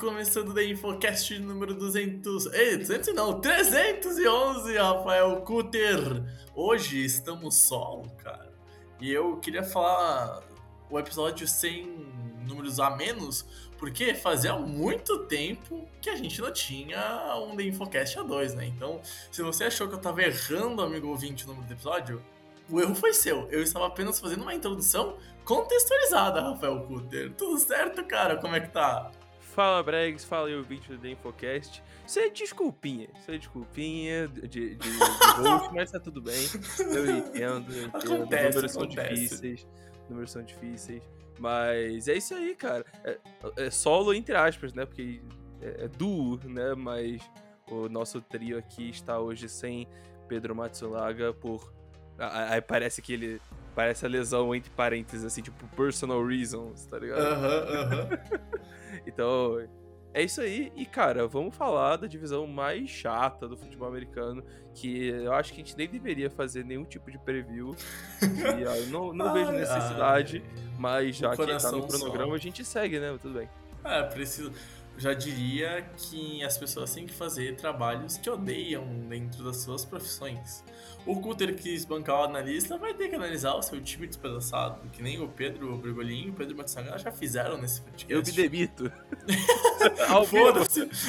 Começando o Infocast número 200... Ei, 200 não, 311, Rafael Cutter! Hoje estamos solo, cara. E eu queria falar o episódio sem números a menos, porque fazia muito tempo que a gente não tinha um The Infocast A2, né? Então, se você achou que eu tava errando, amigo ouvinte, o número do episódio, o erro foi seu. Eu estava apenas fazendo uma introdução contextualizada, Rafael Cutter. Tudo certo, cara? Como é que tá? Fala Bregs, fala aí o vídeo do Infocast. Isso é desculpinha, isso é desculpinha de, de, de host, mas tá tudo bem. Eu entendo, eu entendo. Acontece, números são acontece. difíceis, números são difíceis. Mas é isso aí, cara. É, é solo entre aspas, né? Porque é, é duo, né? Mas o nosso trio aqui está hoje sem Pedro Matsulaga por. Aí parece que ele. Parece a lesão entre parênteses, assim, tipo, personal reasons, tá ligado? Aham, aham. Então, é isso aí. E, cara, vamos falar da divisão mais chata do futebol americano, que eu acho que a gente nem deveria fazer nenhum tipo de preview. E, não, não vejo Ai, necessidade, ai. mas já que tá no cronograma, só. a gente segue, né? Tudo bem. É, preciso. Já diria que as pessoas têm que fazer trabalhos que odeiam dentro das suas profissões. O Cutter que quis bancar o analista vai ter que analisar o seu time despedaçado, que nem o Pedro Brigolinho e o Pedro Matsunaga já fizeram nesse podcast. Eu me demito. Ao vivo,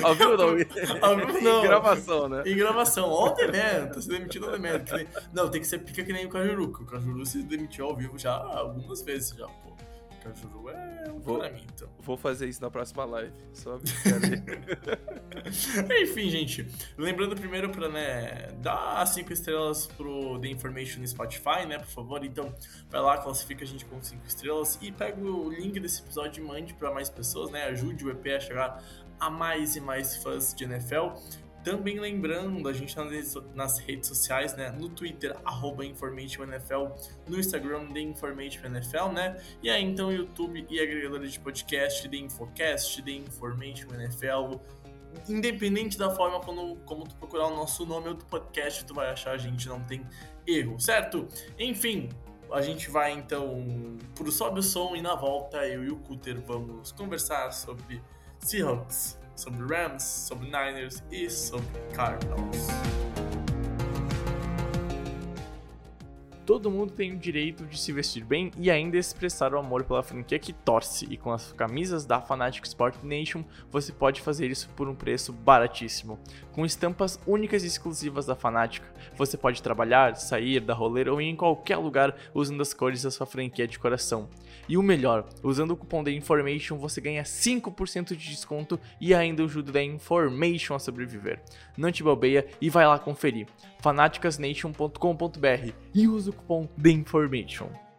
ao vivo não. Ao vivo não. Em gravação, né? Em gravação, ontem mesmo, tá se demitindo mesmo. que nem- Não, tem que ser pica que nem o Cajuru, que o Cajuru se demitiu ao vivo já algumas vezes já, pô. O Cajuru é um Vou- pra mim, então. Vou fazer isso na próxima live. Só. Enfim, gente, lembrando primeiro pra, né, dar as 5 estrelas pro The Information no Spotify, né, por favor. Então, vai lá, classifica a gente com 5 estrelas e pega o link desse episódio e mande pra mais pessoas, né, ajude o EP a chegar a mais e mais fãs de NFL. Também lembrando, a gente tá nas redes, sociais, né? No Twitter, arroba InformationNFL, no Instagram, The Information NFL, né? E aí, então, YouTube e agregadores de podcast, The Infocast, The Information NFL, independente da forma como, como tu procurar o nosso nome ou do podcast, tu vai achar a gente, não tem erro, certo? Enfim, a gente vai então pro Sobe o Som e na volta eu e o Cutter vamos conversar sobre Seahawks, sobre Rams, sobre Niners e sobre Cardinals. Todo mundo tem o direito de se vestir bem e ainda expressar o amor pela franquia que torce, e com as camisas da Fanatic Sport Nation você pode fazer isso por um preço baratíssimo. Com estampas únicas e exclusivas da Fanatic, você pode trabalhar, sair, dar rolê ou ir em qualquer lugar usando as cores da sua franquia de coração. E o melhor, usando o cupom da Information você ganha 5% de desconto e ainda ajuda da Information a sobreviver. Não te bobeia e vai lá conferir. fanaticasnation.com.br e usa o cupom The Information.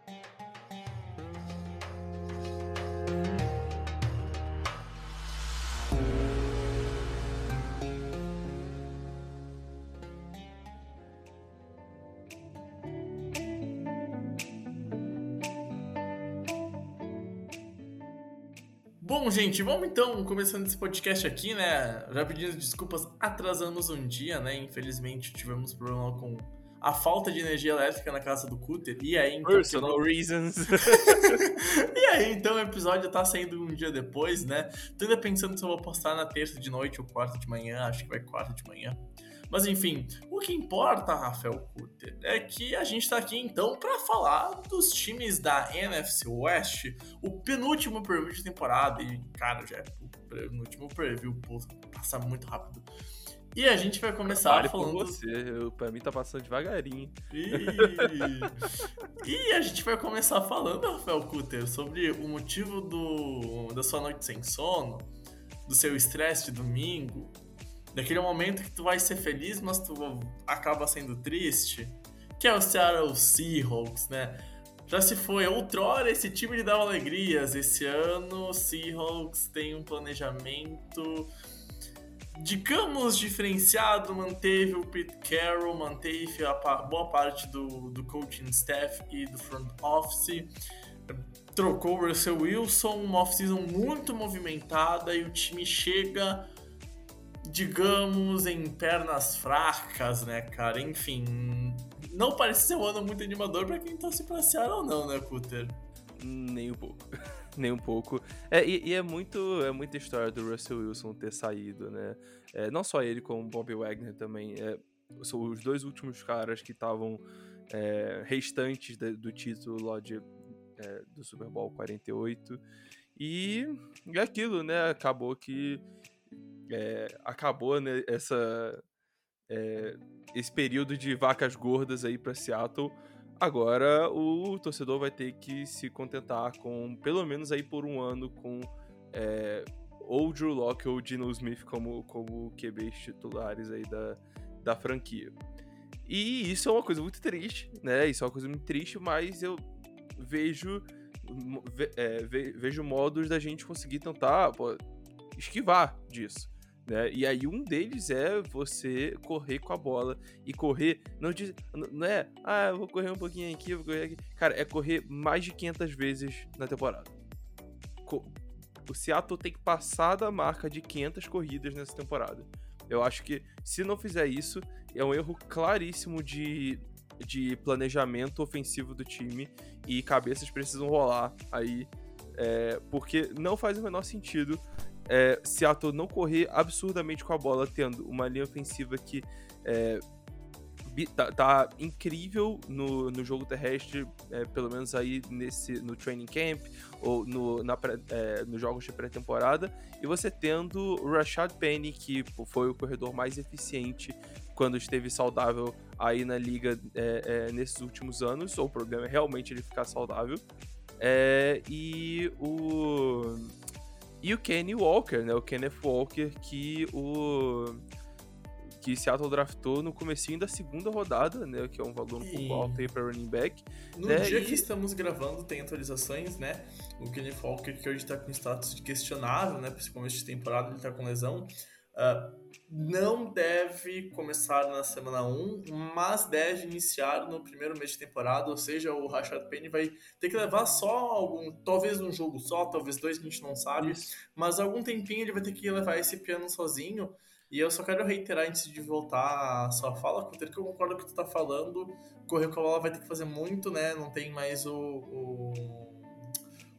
Gente, vamos então começando esse podcast aqui, né? Já pedindo desculpas, atrasamos um dia, né? Infelizmente tivemos problema com a falta de energia elétrica na casa do Cutter. E aí, então. Personal reasons. e aí, então o episódio tá saindo um dia depois, né? Tô ainda pensando se eu vou postar na terça de noite ou quarta de manhã, acho que vai quarta de manhã. Mas enfim, o que importa, Rafael Cutter, é que a gente tá aqui então para falar dos times da NFC West, o penúltimo preview de temporada. E, cara, já é o penúltimo preview, passa muito rápido. E a gente vai começar Pare falando. por você, eu, pra mim tá passando devagarinho. E... e a gente vai começar falando, Rafael Kutter, sobre o motivo do... da sua noite sem sono, do seu estresse de domingo, daquele momento que tu vai ser feliz, mas tu acaba sendo triste, que é o Seattle Seahawks, né? Já se foi outrora, esse time lhe dava alegrias. Esse ano, o Seahawks tem um planejamento digamos, diferenciado, manteve o Pete Carroll, manteve a boa parte do, do coaching staff e do front office, trocou o Russell Wilson, uma off-season muito movimentada e o time chega, digamos, em pernas fracas, né, cara? Enfim, não parece ser um ano muito animador para quem torce pra Seattle, não, né, Cutter? Nem um pouco. Nem um pouco. É, e, e, é muito é muita história do Russell Wilson ter saído, né? É, não só ele, como o Bobby Wagner também. É, são os dois últimos caras que estavam é, restantes de, do título lá de, é, do Super Bowl 48. E é aquilo, né? Acabou que. É, acabou né, essa, é, esse período de vacas gordas aí para Seattle Agora o torcedor vai ter que se contentar com, pelo menos aí por um ano, com é, ou Drew Locke ou Dino Smith como, como QBs titulares aí da, da franquia. E isso é uma coisa muito triste, né? Isso é uma coisa muito triste, mas eu vejo é, vejo modos da gente conseguir tentar pô, esquivar disso. Né? E aí um deles é você correr com a bola. E correr, não, diz, não é, ah, eu vou correr um pouquinho aqui, vou correr aqui. Cara, é correr mais de 500 vezes na temporada. O Seattle tem que passar da marca de 500 corridas nessa temporada. Eu acho que se não fizer isso, é um erro claríssimo de, de planejamento ofensivo do time e cabeças precisam rolar aí, é, porque não faz o menor sentido é, Seattle não correr absurdamente com a bola, tendo uma linha ofensiva que é, tá, tá, incrível no, no jogo terrestre, é, pelo menos aí nesse, no training camp ou no, na pré, é, nos jogos de pré-temporada, e você tendo o Rashad Penny, que foi o corredor mais eficiente quando esteve saudável aí na liga é, é, nesses últimos anos, ou o problema é realmente ele ficar saudável. É, e o e o Kenny Walker, né? O Kenneth Walker que o que Seattle draftou no comecinho da segunda rodada, né? Que é um valor um pouco alto aí para running back. No né? dia e... que estamos gravando tem atualizações, né? O Kenneth Walker que hoje está com status de questionável, né? Principalmente de temporada, ele está com lesão. Uh, não deve começar na semana 1, mas deve iniciar no primeiro mês de temporada, ou seja, o Rashad Penny vai ter que levar só algum, talvez um jogo só, talvez dois, a gente não sabe, Isso. mas algum tempinho ele vai ter que levar esse piano sozinho. E eu só quero reiterar antes de voltar a sua fala, Cutter, que eu concordo com o que tu tá falando. Correr com a bola vai ter que fazer muito, né? Não tem mais o, o,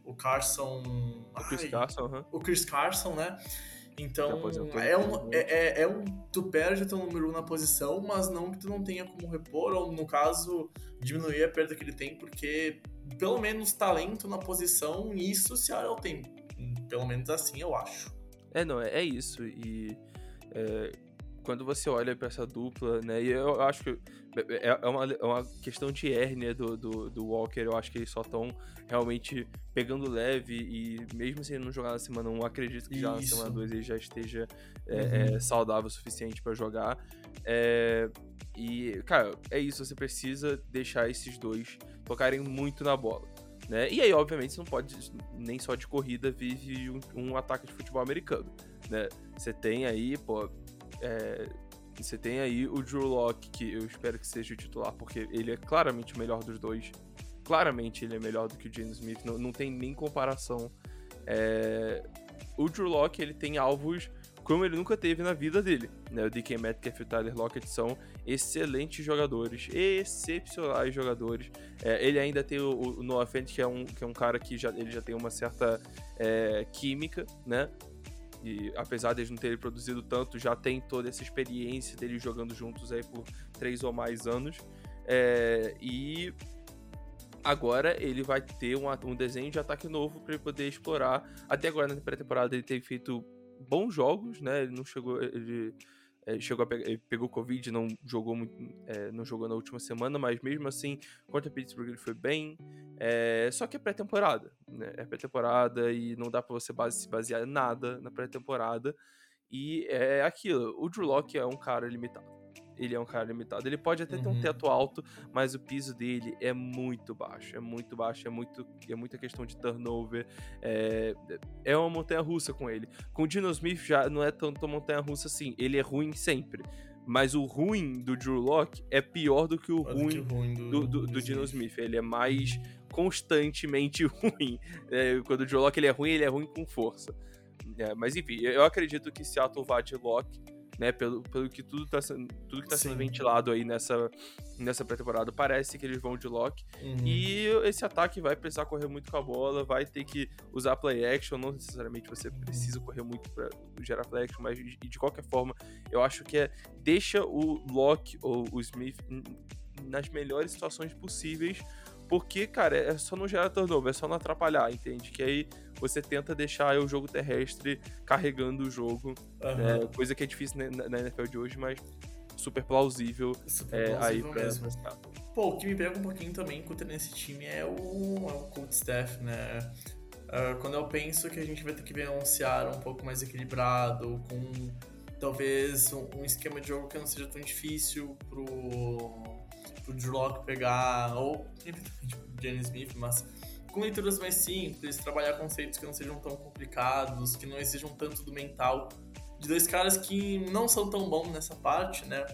o Carson. O Chris Ai, Carson, uhum. O Chris Carson, né? Então, é um, é, é, é, um. Tu perde teu número 1 na posição, mas não que tu não tenha como repor, ou no caso, diminuir a perda que ele tem, porque pelo menos talento na posição, isso se Seattle tem. Pelo menos assim eu acho. É, não, é, é isso. E é, quando você olha para essa dupla, né? E eu acho que é, é uma, é uma questão de hérnia do, do, do Walker. Eu acho que eles só estão realmente pegando leve e mesmo se ele não jogar na semana 1, acredito que já na semana 2 ele já esteja é, uhum. é, saudável o suficiente para jogar. É, e, cara, é isso. Você precisa deixar esses dois tocarem muito na bola. Né? E aí, obviamente, você não pode nem só de corrida vive um, um ataque de futebol americano. Né? Você tem aí, pô, é, você tem aí o Drew Locke, que eu espero que seja o titular, porque ele é claramente o melhor dos dois. Claramente ele é melhor do que o James Smith, não, não tem nem comparação. É... O Drew Locke, ele tem alvos como ele nunca teve na vida dele. Né? O DK Metcalf e o Tyler Lockett são excelentes jogadores, excepcionais jogadores. É, ele ainda tem o, o Noah Fent, que é um, que é um cara que já, ele já tem uma certa é, química, né? E apesar de não terem produzido tanto, já tem toda essa experiência deles jogando juntos aí por três ou mais anos. É, e agora ele vai ter um, um desenho de ataque novo para ele poder explorar. Até agora na pré-temporada ele tem feito bons jogos, né? Ele não chegou. Ele, é, chegou pegar, pegou Covid, não jogou é, não jogou na última semana, mas mesmo assim, contra Pittsburgh ele foi bem. É, só que é pré-temporada, né? É pré-temporada e não dá para você base, se basear em nada na pré-temporada. E é aquilo, o Drew Locke é um cara limitado ele é um cara limitado. Ele pode até uhum. ter um uhum. teto alto, mas o piso dele é muito baixo. É muito baixo, é muito é muita questão de turnover. É, é uma montanha russa com ele. Com o Dino Smith já não é tanto montanha russa assim. Ele é ruim sempre. Mas o ruim do Drew Locke é pior do que o ruim, que o ruim do, do, do, do Dino Smith. Ele é mais constantemente ruim. É, quando o Drew Locke ele é ruim, ele é ruim com força. É, mas enfim, eu acredito que Seattle vá de Locke né? Pelo, pelo que tudo tá, tudo que tá sendo ventilado aí nessa, nessa pré-temporada, parece que eles vão de lock. Uhum. E esse ataque vai precisar correr muito com a bola, vai ter que usar play action. Não necessariamente você precisa correr muito para gerar play action, mas de, de qualquer forma, eu acho que é deixa o Lock ou o Smith nas melhores situações possíveis porque, cara, é só não gerar turnover, é só não atrapalhar, entende? Que aí você tenta deixar o jogo terrestre carregando o jogo, uhum. né? coisa que é difícil na, na, NFL de hoje, mas super plausível, super é, plausível aí pra... mesmo. Pô, o que me pega um pouquinho também contra nesse time é o, é o coach staff, né? Uh, quando eu penso que a gente vai ter que ver um Seattle um pouco mais equilibrado, com talvez um, um esquema de jogo que não seja tão difícil pro pro Drew Locke pegar, ou tipo Jenny Smith, mas com leituras mais simples, trabalhar conceitos que não sejam tão complicados, que não exijam tanto do mental, de dois caras que não são tão bons nessa parte, né?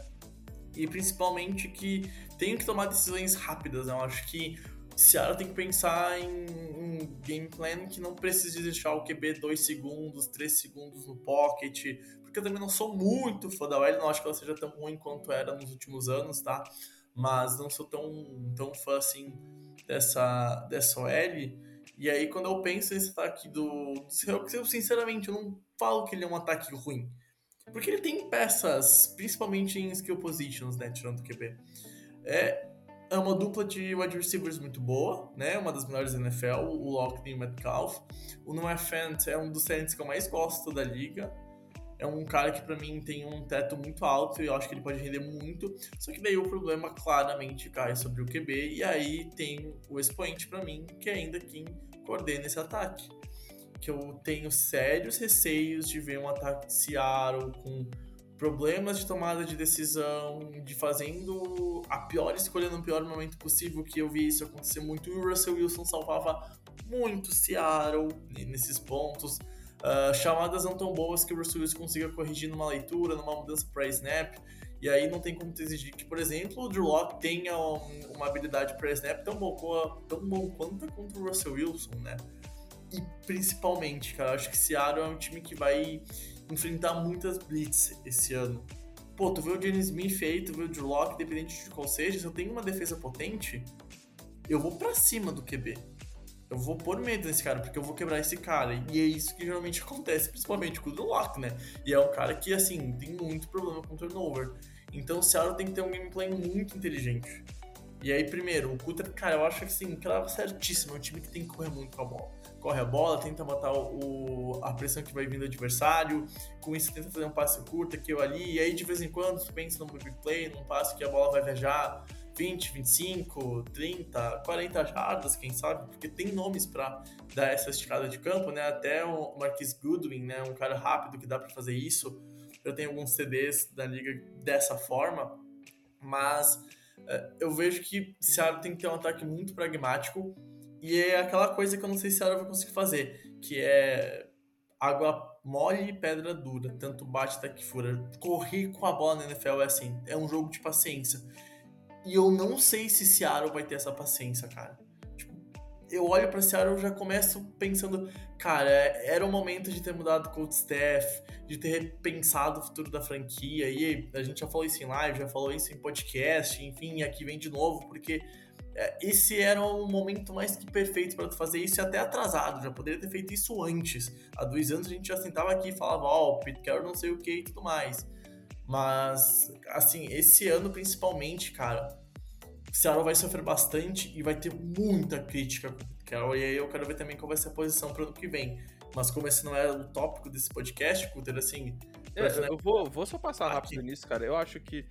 E principalmente que tem que tomar decisões rápidas, né? Eu acho que Seattle tem que pensar em um game plan que não precise deixar o QB 2 segundos, 3 segundos no pocket, porque eu também não sou muito fã da OL, não acho que ela seja tão ruim quanto era nos últimos anos, tá? Mas não sou tão, tão fã assim dessa, dessa OL. E aí, quando eu penso nesse ataque do. Eu, sinceramente, eu não falo que ele é um ataque ruim. Porque ele tem peças, principalmente em skill positions, né? Tirando o QB. É, é uma dupla de wide receivers muito boa, né? Uma das melhores da NFL, o Lockney e o Metcalf. O Noah Fant é um dos talents que eu mais gosto da liga é um cara que para mim tem um teto muito alto e eu acho que ele pode render muito. Só que daí o problema claramente cai sobre o QB e aí tem o expoente para mim, que é ainda quem coordena esse ataque. Que eu tenho sérios receios de ver um ataque de Seattle com problemas de tomada de decisão, de fazendo a pior escolha no pior momento possível, que eu vi isso acontecer muito. E o Russell Wilson salvava muito Seattle nesses pontos. Uh, chamadas não tão boas que o Bruce Willis consiga corrigir numa leitura, numa mudança para snap. E aí não tem como exigir que, por exemplo, o Drew Locke tenha um, uma habilidade para snap tão bom, tão bom quanto contra o Russell Wilson, né? E principalmente, cara, acho que Seattle é um time que vai enfrentar muitas blitz esse ano. Pô, tu vê o Jenny Smith aí, tu vê o Drew Locke, independente de qual seja, se eu tenho uma defesa potente, eu vou para cima do QB eu vou pôr medo nesse cara, porque eu vou quebrar esse cara. E é isso que geralmente acontece, principalmente com o Drew né? E é um cara que, assim, tem muito problema com turnover. Então o Seattle tem que ter um gameplay muito inteligente. E aí, primeiro, o Cutter, cara, eu acho que assim, crava certíssimo. É um time que tem que correr muito com a bola. Corre a bola, tenta matar o, a pressão que vai vindo do adversário. Com isso, tenta fazer um passe curto aqui ou ali. E aí, de vez em quando, pensa num big play, num passe que a bola vai viajar 20, 25, 30, 40 jardas, quem sabe, porque tem nomes para dar essa esticada de campo, né? Até o Marquis Goodwin, né? Um cara rápido que dá para fazer isso. Eu tenho alguns CDs da liga dessa forma, mas é, eu vejo que Seattle tem que ter um ataque muito pragmático e é aquela coisa que eu não sei se Seattle vai conseguir fazer, que é água mole e pedra dura, tanto bate até que fura. Correr com a bola na NFL é assim, é um jogo de paciência. E eu não sei se Seattle vai ter essa paciência, cara. Tipo, eu olho pra Seattle e já começo pensando, cara, era o momento de ter mudado o coach staff, de ter repensado o futuro da franquia. E a gente já falou isso em live, já falou isso em podcast, enfim, aqui vem de novo, porque é, esse era o momento mais que perfeito para fazer isso e até atrasado. Já poderia ter feito isso antes. Há dois anos a gente já sentava aqui e falava, ó, oh, Pete Carroll não sei o que e tudo mais. Mas, assim, esse ano principalmente, cara, o Seattle vai sofrer bastante e vai ter muita crítica o Carroll. E aí eu quero ver também qual vai ser a posição para o ano que vem. Mas como esse não é o tópico desse podcast, Cutter, assim, É, eu vou, vou só passar rápido nisso, cara. Eu acho que.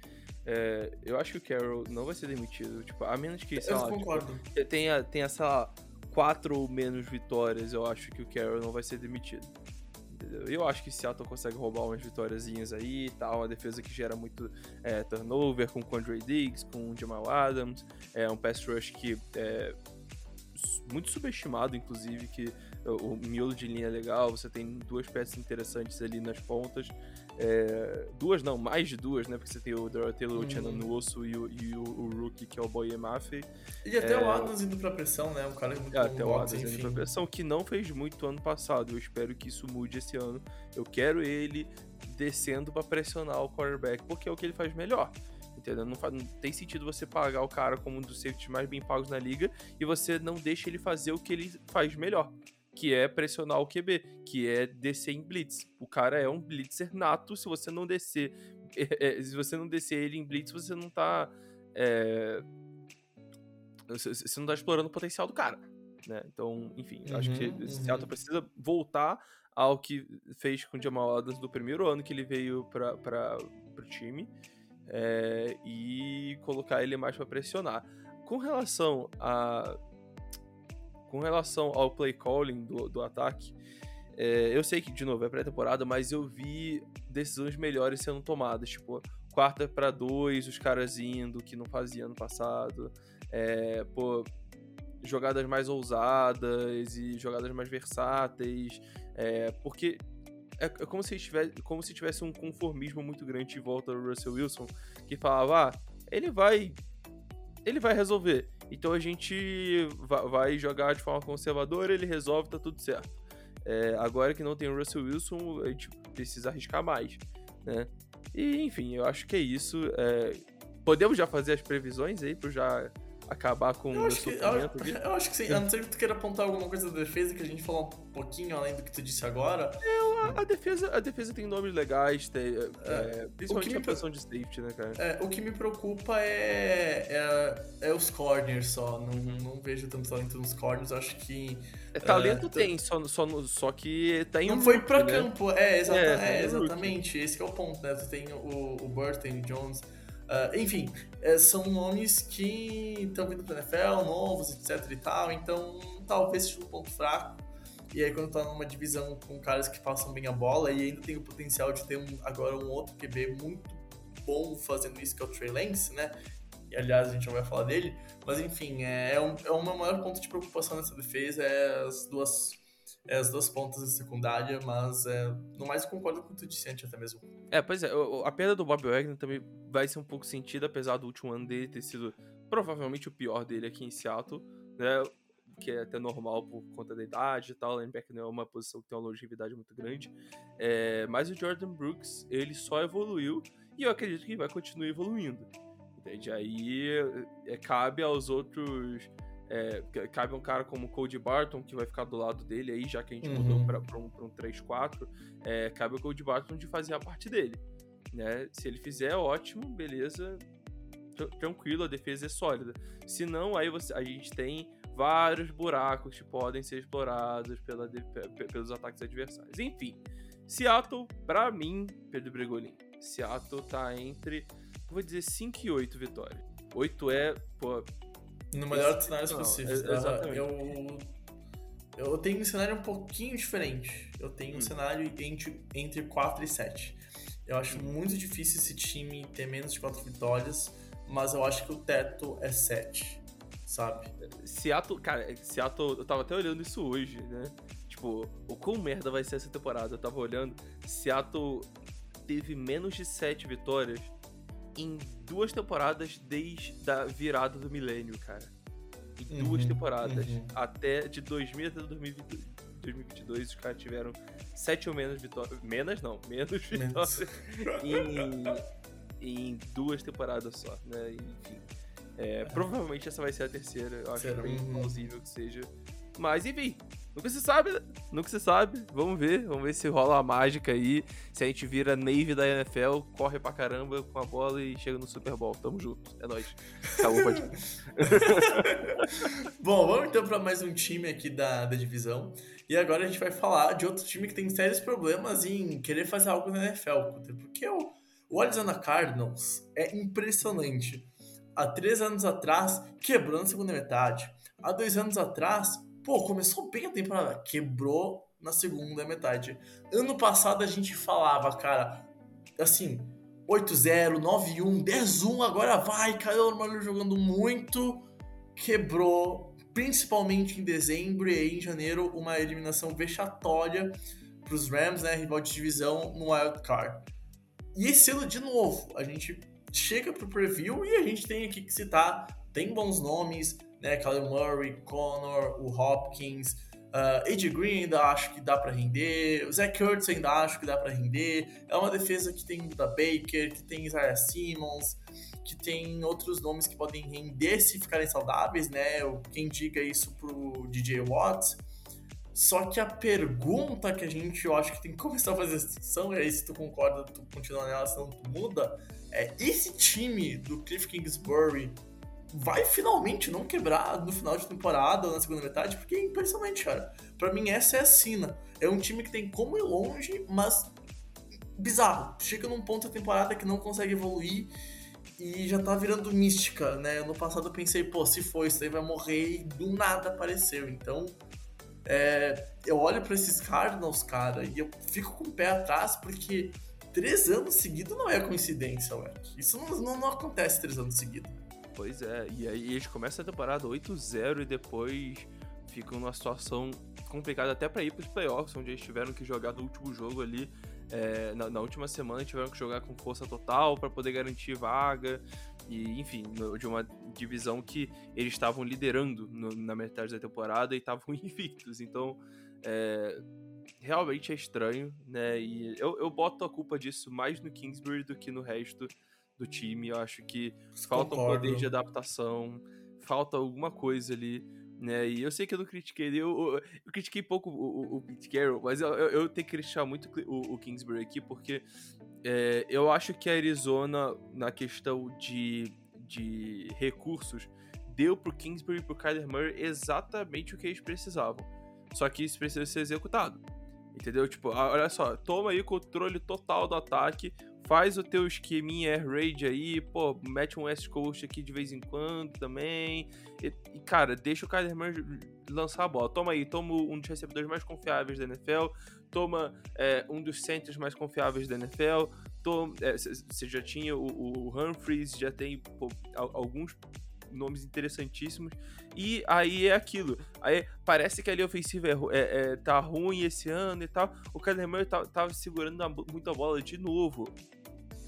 É, eu acho que o Carroll não vai ser demitido. Tipo, a menos que. Sei eu lá, concordo. Tipo, tenha, tenha, sei lá, quatro ou menos vitórias, eu acho que o Carroll não vai ser demitido. Eu acho que Seattle consegue roubar umas vitóriazinhas aí e tal. Uma defesa que gera muito é, turnover com o Condre Diggs, com o Jamal Adams. É um pass rush que é muito subestimado, inclusive, que o miolo de linha é legal, você tem duas peças interessantes ali nas pontas. É, duas não, mais de duas, né? Porque você tem o Luciano hum. no osso e, o, e o, o, Rookie, que é o Boye Maffei. E até é... o Adams indo pra pressão, né? Um cara muito é, Até o Adams enfim. indo pra pressão, que não fez muito ano passado. Eu espero que isso mude esse ano. Eu quero ele descendo para pressionar o quarterback, porque é o que ele faz melhor. Entendeu? Não, faz, não, tem sentido você pagar o cara como um dos safeties mais bem pagos na liga e você não deixa ele fazer o que ele faz melhor que é pressionar o QB, que é descer em blitz. O cara é um blitzer nato, se você não descer, é, é, se você não descer ele em blitz, você não tá é, você não tá explorando o potencial do cara, né? Então, enfim, uhum, acho que uhum. Seattle precisa voltar ao que fez com o Jamal Adams do primeiro ano que ele veio para o time é, e colocar ele mais para pressionar. Com relação a com relação ao play calling do, do ataque, é, eu sei que, de novo, é pré-temporada, mas eu vi decisões melhores sendo tomadas. Tipo, quarta para dois, os caras indo, que não fazia ano passado. É, pô, jogadas mais ousadas e jogadas mais versáteis. É, porque é, é, como, se tivesse, como se tivesse um conformismo muito grande em volta do Russell Wilson, que falava, ah, ele vai. Ele vai resolver. Então a gente vai jogar de forma conservadora, ele resolve, tá tudo certo. É, agora que não tem o Russell Wilson, a gente precisa arriscar mais, né? E enfim, eu acho que é isso. É, podemos já fazer as previsões aí para já acabar com eu o acho que, eu, eu, acho que sim. A não ser que tu queira apontar alguma coisa da defesa que a gente falou um pouquinho além do que tu disse agora. É, a, a defesa, a defesa tem nomes legais, tem, é, é, principalmente a posição de safety, né, cara? É, o que me preocupa é, é, é os corners só. Não, não vejo tanto talento nos corners. Acho que. É, talento é, tem, só, só, só que tá em Não um foi pra né? campo, é, exata, é, exatamente. Esse é o ponto, né? Tu tem o, o Burton, o Jones. Uh, enfim, é, são nomes que estão vindo para NFL, novos, etc e tal, então talvez seja um ponto fraco. E aí quando tá numa divisão com caras que passam bem a bola e ainda tem o potencial de ter um, agora um outro QB muito bom fazendo isso, que é o Trey Lance, né? E aliás, a gente não vai falar dele, mas enfim, é, é, um, é o meu maior ponto de preocupação nessa defesa, é as duas é, as duas pontas da secundária, mas é, no mais concordo com o que tu disse antes até mesmo. É, pois é, a perda do Bob Wagner também vai ser um pouco sentida, apesar do último ano dele ter sido provavelmente o pior dele aqui em Seattle, né? Que é até normal por conta da idade e tal. Linebacker não é uma posição que tem uma longevidade muito grande. É, mas o Jordan Brooks, ele só evoluiu e eu acredito que vai continuar evoluindo. Entende? Aí é, cabe aos outros é, cabe um cara como o Cody Barton, que vai ficar do lado dele aí, já que a gente uhum. mudou para um, pra um 3-4. É, cabe ao Cody Barton de fazer a parte dele. Né? Se ele fizer, ótimo, beleza, tranquilo, a defesa é sólida. Se não, aí você, a gente tem vários buracos que podem ser explorados pela, pelos ataques adversários. Enfim, Seattle, para mim, Pedro Bregolin, Seattle tá entre, vou dizer, 5 e 8 vitórias. 8 é, pô, no melhor dos cenários possíveis. Exatamente. Eu, eu tenho um cenário um pouquinho diferente. Eu tenho um hum. cenário entre, entre 4 e 7. Eu acho hum. muito difícil esse time ter menos de 4 vitórias, mas eu acho que o teto é 7, sabe? Seattle, cara, Seattle, eu tava até olhando isso hoje, né? Tipo, o quão merda vai ser essa temporada? Eu tava olhando, Seattle teve menos de 7 vitórias em duas temporadas desde a virada do milênio, cara. Em duas uhum, temporadas. Uhum. Até de 2000 até 2022, 2022 os caras tiveram sete ou menos vitórias. Menos não, menos vitórias. em, em duas temporadas só, né? Enfim. É, provavelmente essa vai ser a terceira. Eu acho Será? bem plausível que seja. Mas enfim, Nunca se sabe, né? Nunca se sabe. Vamos ver. Vamos ver se rola a mágica aí. Se a gente vira Navy da NFL, corre pra caramba com a bola e chega no Super Bowl. Tamo junto. É nóis. Acabou o. Bom, vamos então para mais um time aqui da, da divisão. E agora a gente vai falar de outro time que tem sérios problemas em querer fazer algo na NFL. Porque o, o Arizona Cardinals é impressionante. Há três anos atrás, quebrou na segunda metade. Há dois anos atrás, pô, começou bem a temporada, quebrou na segunda metade. Ano passado a gente falava, cara, assim, 8-0, 9-1, 10-1, agora vai, Kyle Murray jogando muito, quebrou, principalmente em dezembro e em janeiro, uma eliminação vexatória para os Rams, né, rival de divisão no Wild Card. E esse ano, de novo, a gente chega pro preview e a gente tem aqui que citar, tem bons nomes, né, Kyle Murray, Connor, o Hopkins, Uh, Ed Green ainda acho que dá para render. O Zach Kurtz ainda acho que dá para render. É uma defesa que tem da Baker, que tem Isaiah Simmons, que tem outros nomes que podem render se ficarem saudáveis, né? Quem diga isso pro DJ Watts. Só que a pergunta que a gente, eu acho que tem que começar a fazer essa discussão, e aí se tu concorda, tu continua nela, senão tu muda, é esse time do Cliff Kingsbury vai finalmente não quebrar no final de temporada ou na segunda metade, porque é impressionante, cara. Para mim, essa é a sina. É um time que tem como ir longe, mas bizarro. Chega num ponto da temporada que não consegue evoluir e já tá virando mística, né? No passado eu pensei, pô, se for isso aí vai morrer e do nada apareceu. Então, é, eu olho para esses Cardinals, cara, e eu fico com o pé atrás porque três anos seguidos não é coincidência, ué. Isso não, não, não acontece três anos seguidos. Pois é, e aí eles começam a temporada 8-0 e depois ficam numa situação complicada até para ir para os playoffs, onde eles tiveram que jogar no último jogo ali, é, na, na, última semana tiveram que jogar com força total para poder garantir vaga, e enfim, no, de uma divisão que eles estavam liderando no, na metade da temporada e estavam invictos, então é, realmente é estranho, né? E eu, eu boto a culpa disso mais no Kingsbury do que no resto do time. Eu acho que falta um poder de adaptação, falta alguma coisa ali. Né? E eu sei que eu não critiquei eu, eu, eu critiquei pouco o, o, o Pete Carroll, mas eu, eu, eu, tenho que criticar muito o, o Kingsbury aqui, porque é, eu acho que a Arizona, na questão de, de recursos, deu pro Kingsbury e pro Kyler Murray exatamente o que eles precisavam. Só que isso precisa ser executado. Entendeu? Tipo, olha só, toma aí o controle total do ataque, faz o teu esqueminha air raid aí, pô, mete um West Coast aqui de vez em quando também. E, e cara, deixa o Kyler Murray lançar a bola. Toma aí, toma um dos recebedores mais confiáveis da NFL, toma é, um dos centers mais confiáveis da NFL, você é, já tinha o, o Humphreys, já tem pô, alguns nomes interessantíssimos. E aí é aquilo. Aí parece que a linha ofensiva é, é, é, tá ruim esse ano e tal. O Kyler Murray tá, tava segurando a, muita bola de novo.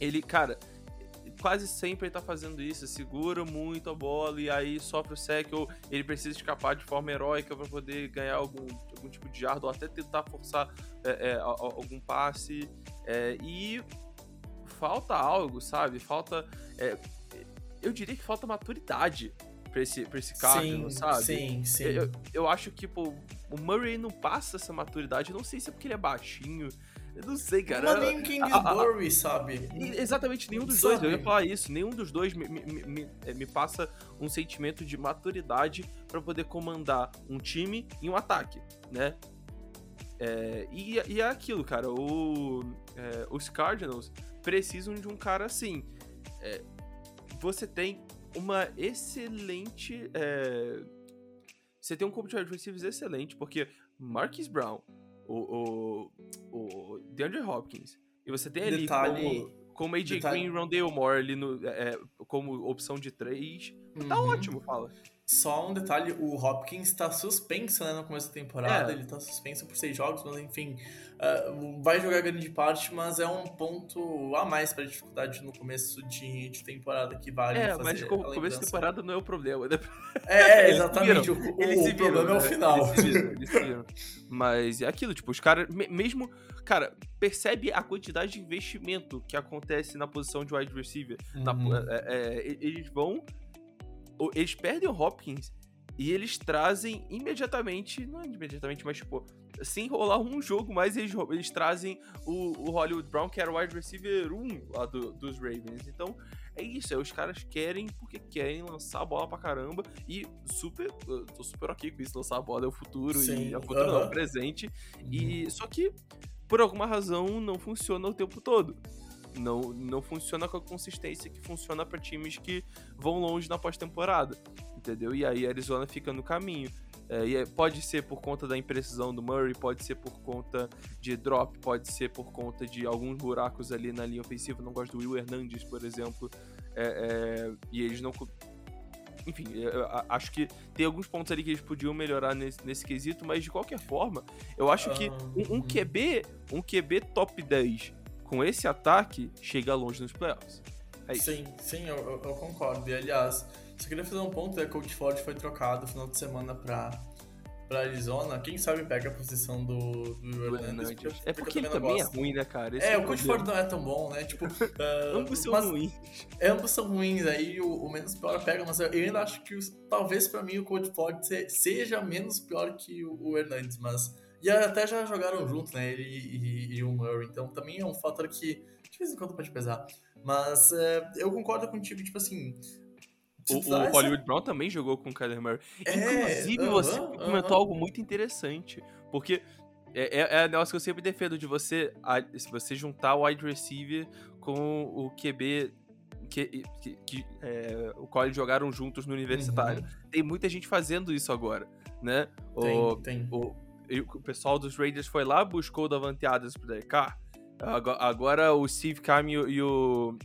Ele, cara, quase sempre ele tá fazendo isso, segura muito a bola e aí sofre o sec ou ele precisa escapar de forma heróica para poder ganhar algum, algum tipo de jardo ou até tentar forçar é, é, algum passe. É, e falta algo, sabe? Falta. É, eu diria que falta maturidade pra esse, pra esse Cardinals, sabe? Sim, sim. Eu, eu acho que, pô, o Murray não passa essa maturidade. Eu não sei se é porque ele é baixinho. Eu não sei, cara. É nem Kingsbury, sabe? Exatamente, nenhum dos sabe? dois. Eu ia falar isso. Nenhum dos dois me, me, me, me passa um sentimento de maturidade para poder comandar um time em um ataque, né? É, e, e é aquilo, cara. O, é, os Cardinals precisam de um cara assim. É, você tem uma excelente. Você tem um corpo de wide receivers excelente, porque Marquis Brown, o, o, o DeAndre Hopkins, e você tem ali Detalhe... como, como AJ Detalhe... Green e Rondale Moore ali no, é, como opção de três. Tá uhum. Tá ótimo, fala. Só um detalhe, o Hopkins está suspenso né, no começo da temporada, é. ele está suspenso por seis jogos, mas enfim, uh, vai jogar grande parte, mas é um ponto a mais para dificuldade no começo de, de temporada que vale É, mas o começo da temporada não é o problema, né? É, exatamente, o, o, o problema né? é o né? final. Eles viram, eles viram. mas é aquilo, tipo, os caras, mesmo, cara, percebe a quantidade de investimento que acontece na posição de wide receiver, uhum. na, é, é, eles vão eles perdem o Hopkins E eles trazem imediatamente, não imediatamente, mas tipo, sem rolar um jogo mais, eles, eles trazem o, o Hollywood Brown, que era o wide receiver 1 lá do, dos Ravens. Então, é isso, é, os caras querem porque querem lançar a bola pra caramba e super, eu tô super ok com isso, lançar a bola é o futuro Sim, e a futuro não, aham. é o presente. Uhum. E só que por alguma razão não funciona o tempo todo. Não, não funciona com a consistência que funciona pra times que vão longe na pós-temporada, entendeu? E aí a Arizona fica no caminho. É, e é- pode ser por conta da imprecisão do Murray, pode ser por conta de drop, pode ser por conta de alguns buracos ali na linha ofensiva. Não gosto do Will Hernandez, por exemplo. É, é, e eles não. Enfim, a- acho que tem alguns pontos ali que eles podiam melhorar nesse, nesse quesito, mas de qualquer forma, eu acho que um, um QB, um QB top 10 com esse ataque chega longe nos playoffs. É isso. Sim, sim, eu, eu- eu concordo. E aliás, só queria fazer um ponto, é que o Coach Ford foi trocado no final de semana pra, pra Arizona. Quem sabe pega a posição do, do. Hernandes. É porque eu ele também é ruim, né, cara? Esse É, o o Coach. Ford não é tão bom, né? Tipo, ah, Ambos são mas- ruins. Ambos são ruins, aí o, o menos pior pega, mas eu ainda acho que os- talvez pra mim o Coach Ford se- seja menos pior que o, o Hernandes, mas. E até já jogaram junto, né? Ele e, e o Murray, então também é um fator que de vez em quando pode pesar. Mas é, eu concordo contigo, tipo assim. O, dá o essa- Hollywood Brown também jogou com o Kyler Murray. É, Inclusive, aham, você aham. comentou algo muito interessante. Porque é, é, é negócio que eu sempre defendo de você, se você juntar o wide receiver com o QB que, que, que, é, o qual eles jogaram juntos no universitário. Tem muita gente fazendo isso agora, né? O, Uhum. Tem, tem. o, o pessoal dos Raiders foi lá, buscou o Davante Adams pro Derek Carr. Ago- Agora o Steve Cam e o, e o,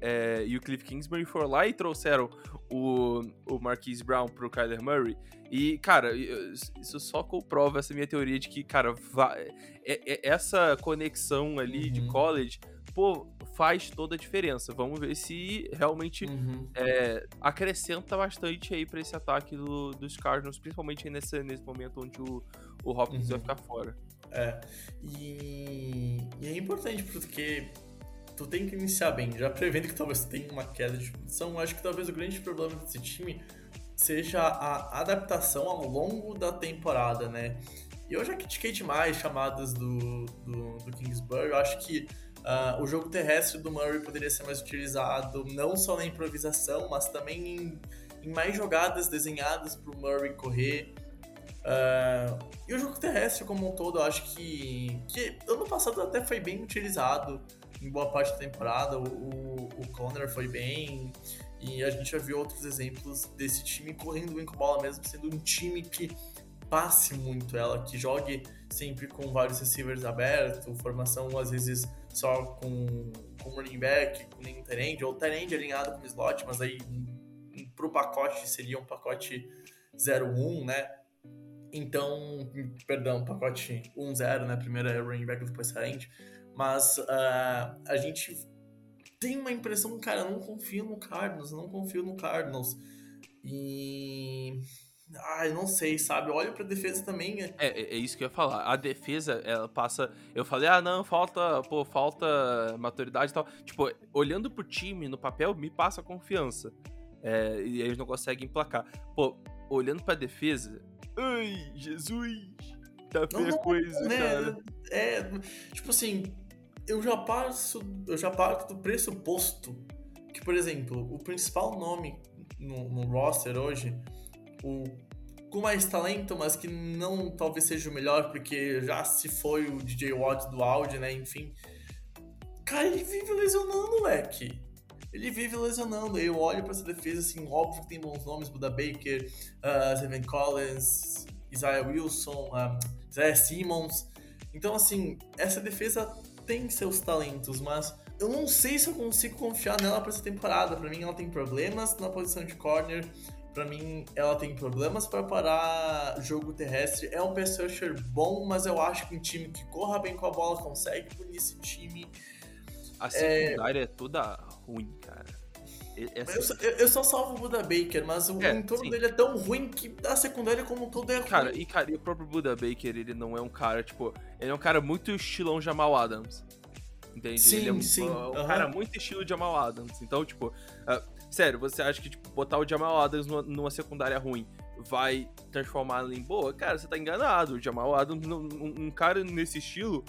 é, e o Cliff Kingsbury foram lá e trouxeram o, o Marquise Brown pro Kyler Murray. E, cara, isso só comprova essa minha teoria de que, cara, va- é- é- essa conexão ali de Uhum. college, pô, faz toda a diferença. Vamos ver se realmente Uhum. é, acrescenta bastante aí pra esse ataque do- dos Cardinals, principalmente nesse, nesse momento onde o, o Hopkins vai Uhum. ficar fora. É. E, e é importante porque tu tem que iniciar bem, já prevendo que talvez tenha uma queda de produção. Acho que talvez o grande problema desse time seja a adaptação ao longo da temporada, né? E eu já critiquei demais chamadas do, do, do Kingsbury. Eu acho que ah, o jogo terrestre do Murray poderia ser mais utilizado, não só na improvisação, mas também em, em mais jogadas desenhadas para o Murray correr. Ah, e o jogo terrestre como um todo, eu acho que, que ano passado até foi bem utilizado em boa parte da temporada. O, o, o Conner foi bem, e a gente já viu outros exemplos desse time correndo bem com bola mesmo, sendo um time que passe muito ela, que jogue sempre com vários receivers abertos, formação às vezes só com, com running back, com nenhum terend, ou terend alinhado com slot, mas aí um, pro pacote seria um pacote 0-1, né? Então, perdão, pacote 1-0, né? Primeiro é running back, depois terend. Mas ah, a gente tem uma impressão, cara, eu não confio no Cardinals, não confio no Cardinals. E. Ai, não sei, sabe? Olha pra defesa também. É, é, é isso que eu ia falar. A defesa, ela passa. Eu falei, ah, não, falta, pô, falta maturidade e tal. Tipo, olhando pro time no papel, me passa confiança. É, e eles não conseguem emplacar. Pô, olhando pra defesa. Ai, Jesus! Tá feia não, coisa, né? cara. É, tipo assim, eu já passo, eu já parto do pressuposto que, por exemplo, o principal nome no, no roster hoje, o com mais talento, mas que não talvez seja o melhor, porque já se foi o DJ Watt do áudio, né? Enfim. Cara, ele vive lesionando, moleque. Ele vive lesionando. Eu olho pra essa defesa, assim, óbvio que tem bons nomes, Buda Baker, uh, Zevin Collins, Isaiah Wilson, um, Isaiah Simmons. Então, assim, essa defesa tem seus talentos, mas eu não sei se eu consigo confiar nela pra essa temporada. Pra mim, ela tem problemas na posição de corner. Pra mim, ela tem problemas para parar jogo terrestre. É um pass rusher bom, mas eu acho que um time que corra bem com a bola consegue punir esse time. A secundária é, toda ruim, cara. Essa- Eu, só- eu- só salvo o Buda Baker, mas o É, entorno sim. dele é tão ruim que a secundária como um todo é ruim. Cara, e, cara, e o próprio Buda Baker, ele não é um cara, tipo, ele é um cara muito estilão Jamal Adams. Entende? Sim, ele é um, sim, um aham. cara muito estilo Jamal Adams. Então, tipo, ah, sério, você acha que, tipo, botar o Jamal Adams numa, numa secundária ruim vai transformar ela em boa, cara, você tá enganado. O Jamal Adams, um, um cara nesse estilo,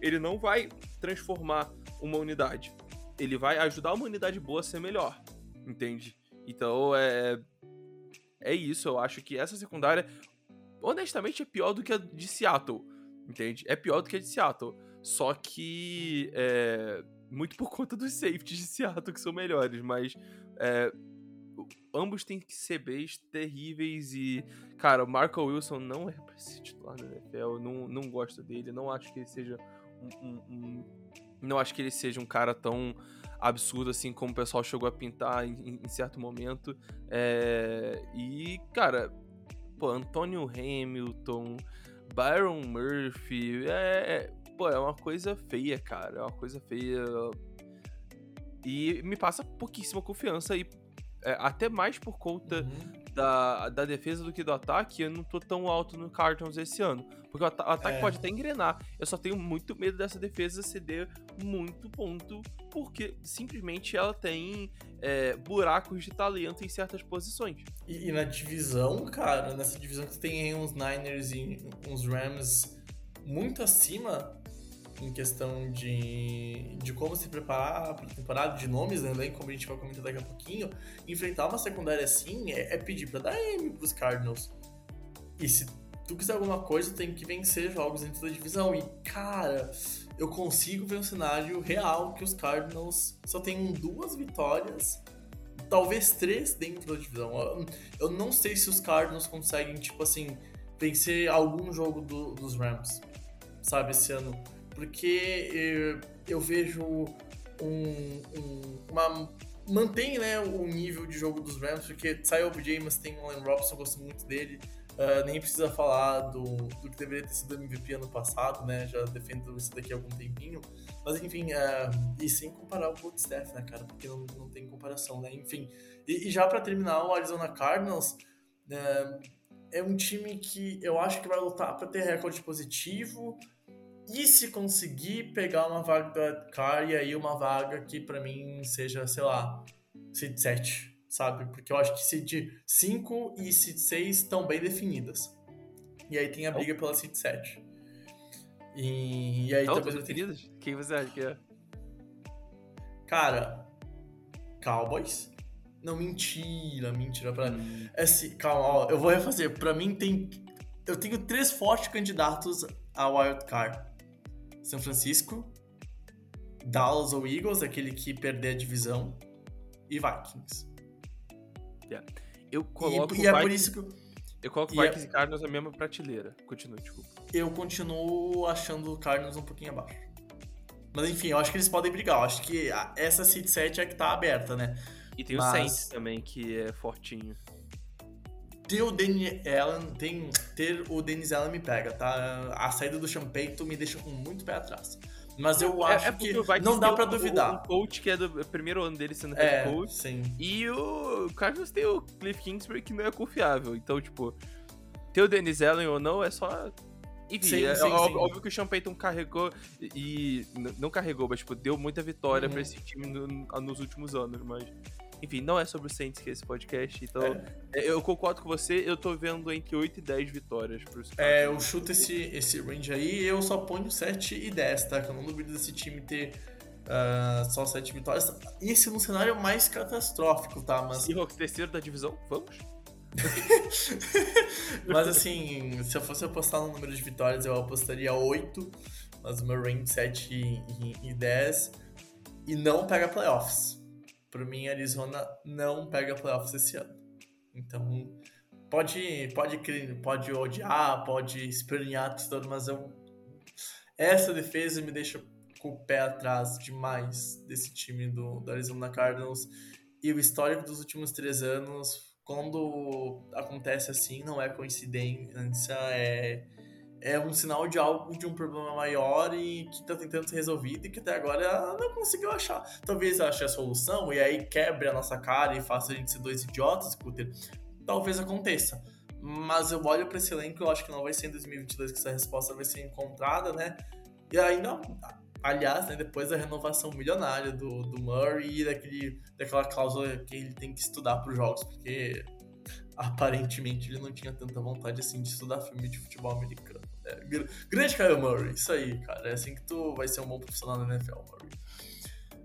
ele não vai transformar uma unidade. Ele vai ajudar uma unidade boa a ser melhor, entende? Então é. É isso, eu acho que essa secundária, honestamente, é pior do que a de Seattle, entende? É pior do que a de Seattle. Só que. É, muito por conta dos safeties de Seattle, que são melhores, mas. É, ambos têm que ser Bs terríveis e, cara, o Marco Wilson não é pra ser titular na NFL, não, não gosto dele, não acho que ele seja um, um, um, não acho que ele seja um cara tão absurdo assim como o pessoal chegou a pintar em, em certo momento. É, e, cara, pô, Antônio Hamilton, Byron Murphy, é, pô, é uma coisa feia, cara, é uma coisa feia. E me passa pouquíssima confiança e é, até mais por conta uhum. da, da defesa do que do ataque, eu não tô tão alto no Cardinals esse ano. Porque o, ataque é. pode até engrenar. Eu só tenho muito medo dessa defesa ceder muito ponto, porque simplesmente ela tem é, buracos de talento em certas posições. E, e, na divisão, cara, nessa divisão que tem uns Niners e uns Rams muito acima, em questão de, de como se preparar para a temporada, de nomes né, também, como a gente vai comentar daqui a pouquinho, enfrentar uma secundária assim é, é pedir para dar M para os Cardinals. E se tu quiser alguma coisa, tem que vencer jogos dentro da divisão. E, cara, eu consigo ver um cenário real que os Cardinals só tenham duas vitórias, talvez três dentro da divisão. Eu não sei se os Cardinals conseguem, tipo assim, vencer algum jogo do, dos Rams, sabe, esse ano porque eu, eu vejo um, um, uma mantém né, o nível de jogo dos Rams, porque saiu o James, tem o Allen Robson, gosto muito dele. Uh, nem precisa falar do, do que deveria ter sido MVP ano passado, né? Já defendo isso daqui há algum tempinho. Mas enfim, uh, e sem comparar o Cold Staff, né, cara? Porque não, não tem comparação, né? Enfim. E, e já para terminar, o Arizona Cardinals uh, é um time que eu acho que vai lutar para ter recorde positivo. E se conseguir pegar uma vaga do Car e aí uma vaga que para mim seja, sei lá, seed 7, sabe? Porque eu acho que seed 5 e seed 6 estão bem definidas. E aí tem a briga pela seed 7. E, e aí talvez eu tenha... Quem você acha que é? Cara, Cowboys. Não, mentira, mentira. Pra... Hum. Esse, calma, ó, eu vou refazer. Pra mim tem. Eu tenho três fortes candidatos a Wild Card. São Francisco, Dallas ou Eagles, aquele que perder a divisão, e Vikings. Yeah. Eu coloco e, e é por isso que eu, eu coloco e é Vikings é... e Cardinals na mesma prateleira. Continue, desculpa. Eu continuo achando o Cardinals um pouquinho abaixo. Mas enfim, eu acho que eles podem brigar. Eu acho que essa seed 7 é que tá aberta, né? E tem Mas... o Saints também, que é fortinho ter o Danny Allen, tem, ter o Dennis Allen me pega, tá? A saída do Champeito me deixa com muito pé atrás. Mas eu é, acho é que não dá para duvidar. O coach que é do primeiro ano dele sendo é, head coach. Sim. E o Cardinals tem o Cliff Kingsbury que não é confiável. Então, tipo, ter o Dennis Allen ou não é só enfim, sim, é, sim, óbvio, sim. que o Sean Payton carregou e. Não carregou, mas tipo, deu muita vitória uhum. pra esse time no, nos últimos anos, mas. Enfim, não é sobre o Saints que é esse podcast, então é. é. eu concordo com você, eu tô vendo entre 8 e 10 vitórias pros É, eu chuto esse, esse range aí eu só ponho 7 e 10, tá? Que eu não duvido desse time ter uh, só 7 vitórias. Esse no cenário mais catastrófico, tá? Mas... Seahawks terceiro da divisão, vamos? mas assim, se eu fosse apostar no número de vitórias, eu apostaria 8, mas o meu range 7 e, e, e 10. E não pega playoffs. Para mim, Arizona não pega playoffs esse ano. Então, pode, pode, pode odiar, pode espernear tudo, mas eu, essa defesa me deixa com o pé atrás demais desse time do, do Arizona Cardinals. E o histórico dos últimos três anos, quando acontece assim, não é coincidência, é é um sinal de algo, de um problema maior e que está tentando ser resolvido e que até agora ela não conseguiu achar. Talvez ache a solução e aí quebre a nossa cara e faça a gente ser dois idiotas, Scooter. Talvez aconteça. Mas eu olho para esse elenco e eu acho que não vai ser em 2022 que essa resposta vai ser encontrada, né? E ainda, aliás, né, depois da renovação milionária do, do Murray e daquele, daquela cláusula que ele tem que estudar para os jogos, porque aparentemente ele não tinha tanta vontade assim de estudar filme de futebol americano. É, grande Kyle Murray, isso aí, cara. É assim que tu vai ser um bom profissional na NFL, Murray.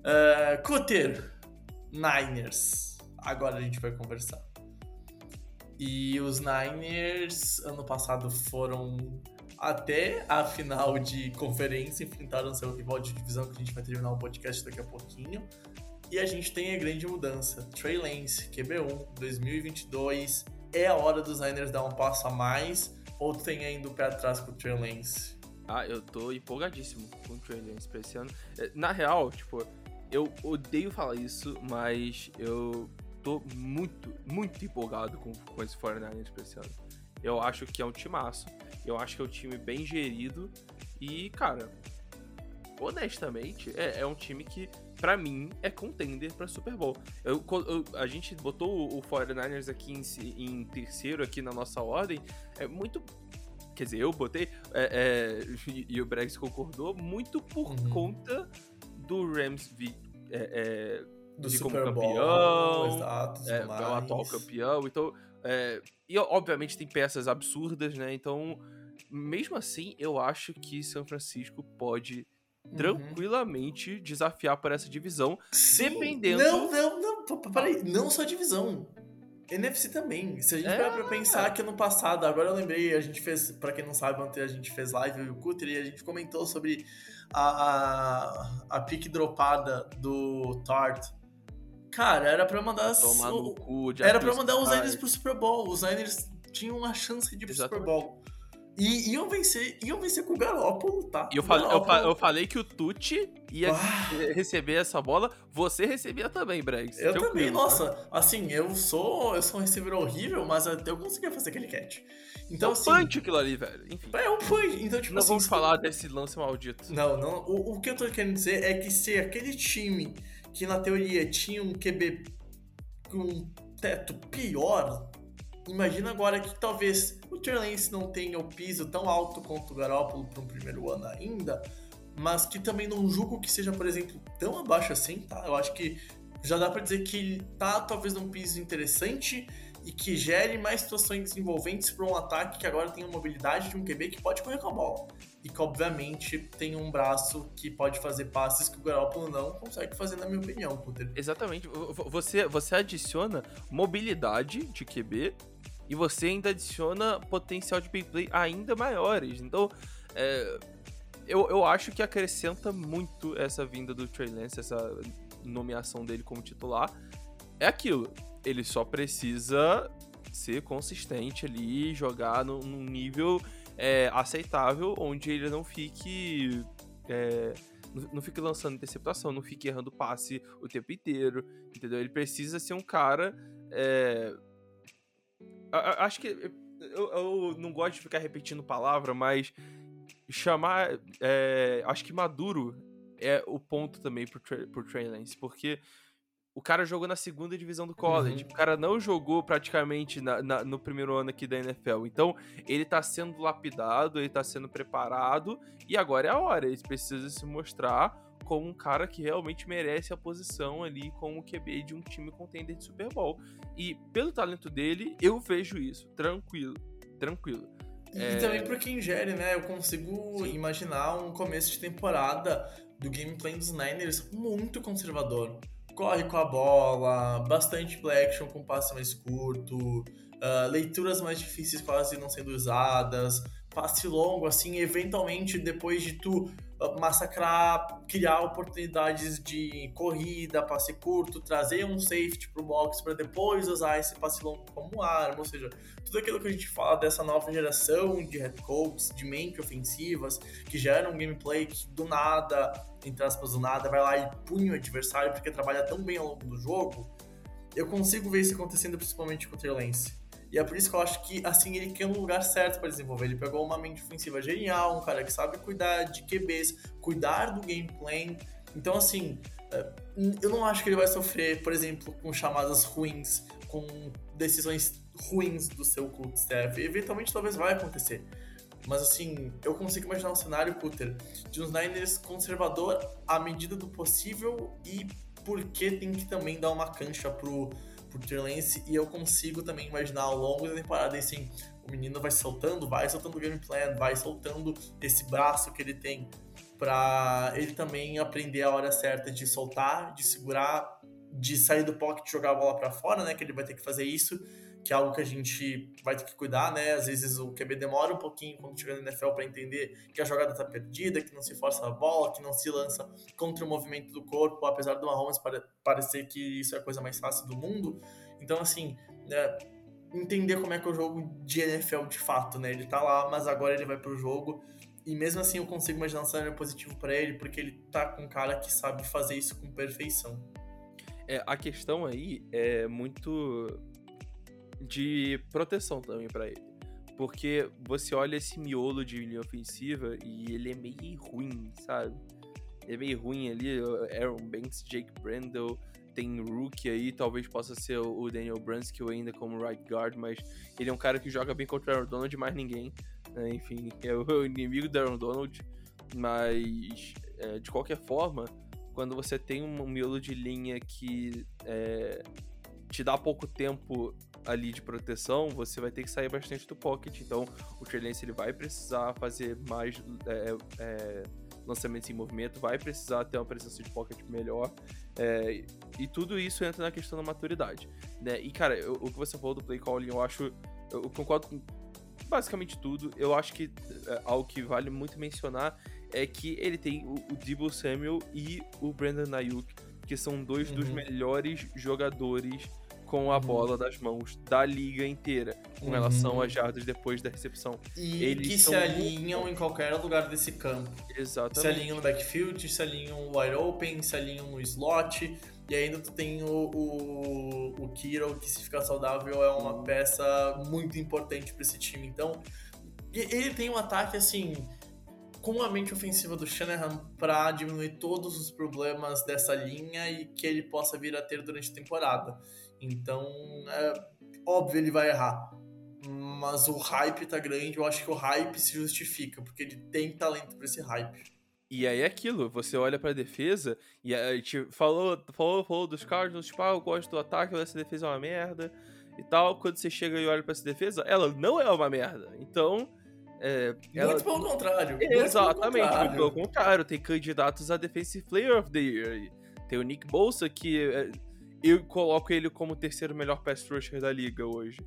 Uh, Niners. Agora a gente vai conversar. E os Niners, ano passado, foram até a final de conferência, enfrentaram seu rival de divisão, que a gente vai terminar o podcast daqui a pouquinho. E a gente tem a grande mudança. Trey Lance, QB1, 2022. É a hora dos Niners dar um passo a mais? Ou tem ainda o pé atrás com o Trey Lance? Ah, eu tô empolgadíssimo com o Trey Lance pra esse ano. É, na real, tipo, eu odeio falar isso, mas eu tô muito, muito empolgado com, com esse 49ers pra esse ano. Eu acho que é um timaço. Eu acho que é um time bem gerido. E, cara, honestamente, é, é um time que, para mim, é contender pra Super Bowl. Eu, eu, a gente botou o, o 49ers aqui em, em, terceiro aqui na nossa ordem. É muito. Quer dizer, eu botei. É, é, e, e, o Brex concordou muito por uhum. conta do Rams vi, é, é do de Super como campeão, exato, é, o atual campeão. Então, é, e obviamente tem peças absurdas, né? Então, mesmo assim, eu acho que São Francisco pode uhum. tranquilamente desafiar por essa divisão, Sim. dependendo. Não, não, não, peraí, não só divisão. NFC também. Se a gente é... parar pra pensar que ano passado, agora eu lembrei, a gente fez, para quem não sabe, ontem a gente fez live e o Cutter e a gente comentou sobre a, a, a pique dropada do Tart. Cara, era pra mandar. Tomar no cu era pra mandar os Niners pro Super Bowl. Os Niners tinham uma chance de ir pro Exatamente. Super Bowl. E iam vencer, iam vencer com o Garópolo, tá? E eu, falei, eu, eu, falei que o Tucci ia ah. receber essa bola, você recebia também, Bregs. Eu também, tá? nossa, assim, eu sou, eu sou um receiver horrível, mas eu conseguia fazer aquele catch. Então, é um assim, punch aquilo ali, velho. Enfim. É um punch. Então, tipo, não assim, vamos falar desse lance maldito. Não, não. O, o que eu tô querendo dizer é que se aquele time que na teoria tinha um QB com um teto pior Imagina agora que talvez o Trey não tenha o piso tão alto quanto o Garoppolo para um primeiro ano ainda, mas que também não julgo que seja, por exemplo, tão abaixo assim, tá? Eu acho que já dá para dizer que ele tá talvez num piso interessante e que gere mais situações envolventes para um ataque que agora tem a mobilidade de um QB que pode correr com a bola. E que, obviamente, tem um braço que pode fazer passes que o Garoppolo não consegue fazer, na minha opinião, Puter. Exatamente. Você, você adiciona mobilidade de QB e você ainda adiciona potencial de big play ainda maiores. Então, é, eu, eu acho que acrescenta muito essa vinda do Trey Lance, essa nomeação dele como titular. É aquilo, ele só precisa ser consistente ali, jogar num, num nível é, aceitável, onde ele não fique. É, não fique lançando interceptação, não fique errando passe o tempo inteiro, entendeu? Ele precisa ser um cara é, acho que. Eu, eu, não gosto de ficar repetindo palavra, mas chamar. É, acho que maduro é o ponto também pro, pro Trey Lance, porque o cara jogou na segunda divisão do college. Uhum. O cara não jogou praticamente na, na, no primeiro ano aqui da NFL. Então, ele tá sendo lapidado, ele tá sendo preparado, e agora é a hora. Ele precisa se mostrar como um cara que realmente merece a posição ali como QB de um time contender de Super Bowl. E pelo talento dele, eu vejo isso, tranquilo, tranquilo. E é... também por quem gere, né? Eu consigo Sim. imaginar um começo de temporada do gameplay dos Niners muito conservador. Corre com a bola, bastante play action com passe mais curto, uh, leituras mais difíceis quase não sendo usadas, passe longo, assim, eventualmente depois de tu massacrar, criar oportunidades de corrida, passe curto, trazer um safety pro box para depois usar esse passe longo como arma, ou seja, tudo aquilo que a gente fala dessa nova geração de head coaches, de mente ofensivas, que geram um gameplay que do nada, entre aspas, do nada, vai lá e punha o adversário porque trabalha tão bem ao longo do jogo, eu consigo ver isso acontecendo principalmente com o Trey Lance. E é por isso que eu acho que, assim, ele quer um lugar certo para desenvolver. Ele pegou uma mente ofensiva genial, um cara que sabe cuidar de QBs, cuidar do gameplay. Então, assim, é, eu não acho que ele vai sofrer, por exemplo, com chamadas ruins, com decisões ruins do seu coach staff. Eventualmente, talvez vai acontecer. Mas assim, eu consigo imaginar um cenário, Cutter, de uns Niners conservador à medida do possível e porque tem que também dar uma cancha pro por Trey Lance e eu consigo também imaginar ao longo da temporada assim, o menino vai soltando, vai soltando o game plan, vai soltando esse braço que ele tem para ele também aprender a hora certa de soltar, de segurar, de sair do pocket e jogar a bola para fora, né? Que ele vai ter que fazer isso, que é algo que a gente vai ter que cuidar, né? Às vezes o QB demora um pouquinho quando chega no NFL para entender que a jogada tá perdida, que não se força a bola, que não se lança contra o movimento do corpo, apesar do Mahomes parecer que isso é a coisa mais fácil do mundo. Então, assim, né, entender como é que é o jogo de NFL de fato, né? Ele tá lá, mas agora ele vai pro jogo e mesmo assim eu consigo imaginar um cenário positivo para ele, porque ele tá com um cara que sabe fazer isso com perfeição. É, a questão aí é muito de proteção também para ele. Porque você olha esse miolo de linha ofensiva e ele é meio ruim, sabe? Ele é meio ruim ali, Aaron Banks, Jake Brendel, tem rookie aí, talvez possa ser o Daniel Brunskill ainda como right guard, mas ele é um cara que joga bem contra o Aaron Donald mais ninguém. Né? Enfim, é o inimigo do Aaron Donald, mas é, de qualquer forma, quando você tem um miolo de linha que é, te dá pouco tempo ali de proteção, você vai ter que sair bastante do pocket. Então, o Trey Lance ele vai precisar fazer mais é, é, lançamentos em movimento, vai precisar ter uma presença de pocket melhor. É, e tudo isso entra na questão da maturidade. Né? E, cara, eu, o que você falou do play calling, eu acho. Eu concordo com basicamente tudo. Eu acho que é, algo que vale muito mencionar é que ele tem o, o Debo Samuel e o Brandon Ayuk, que são dois uhum. dos melhores jogadores com a uhum. bola das mãos da liga inteira com uhum. relação às jardas depois da recepção. E Eles que se alinham muito... em qualquer lugar desse campo. Exatamente. Se alinham no backfield, se alinham wide open, se alinham no slot. E ainda tu tem o, o, o Kiro, que se ficar saudável é uma peça muito importante para esse time. Então, ele tem um ataque assim com a mente ofensiva do Shanahan para diminuir todos os problemas dessa linha e que ele possa vir a ter durante a temporada. Então, é óbvio ele vai errar. Mas o hype tá grande, eu acho que o hype se justifica, porque ele tem talento para esse hype. E aí é aquilo, você olha pra defesa e a gente falou, falou, falou dos Cardinals, tipo, ah, eu gosto do ataque, essa defesa é uma merda e tal. Quando você chega e olha pra essa defesa, ela não é uma merda. Então. É, ela... Muito pelo contrário. Exatamente, muito pelo, pelo contrário. Tem candidatos a Defensive Player of the Year. Tem o Nick Bolsa, que é, eu coloco ele como o terceiro melhor pass rusher da liga hoje.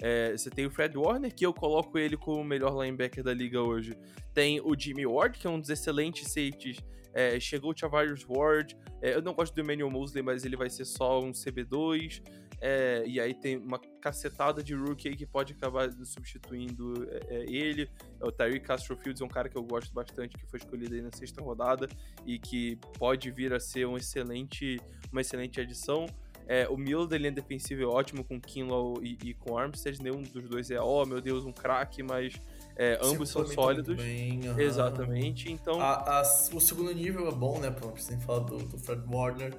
É, você tem o Fred Warner, que eu coloco ele como o melhor linebacker da liga hoje. Tem o Jimmy Ward, que é um dos excelentes safeties. É, chegou o Chavarius Ward. É, eu não gosto do Emmanuel Mosley, mas ele vai ser só um CB2. É, e aí tem uma cacetada de rookie que pode acabar substituindo é, é, ele. O Tyreek Castro Fields é um cara que eu gosto bastante, que foi escolhido aí na sexta rodada e que pode vir a ser um excelente, uma excelente adição. É, o miolo da linha defensiva é ótimo com Kinlaw e, e, com Armstead. Nenhum dos dois é, oh meu Deus, um craque, mas é, ambos são sólidos. Bem, uhum. Exatamente. Então. A, a, o segundo nível é bom, né? Não precisa falar do, do Fred Warner.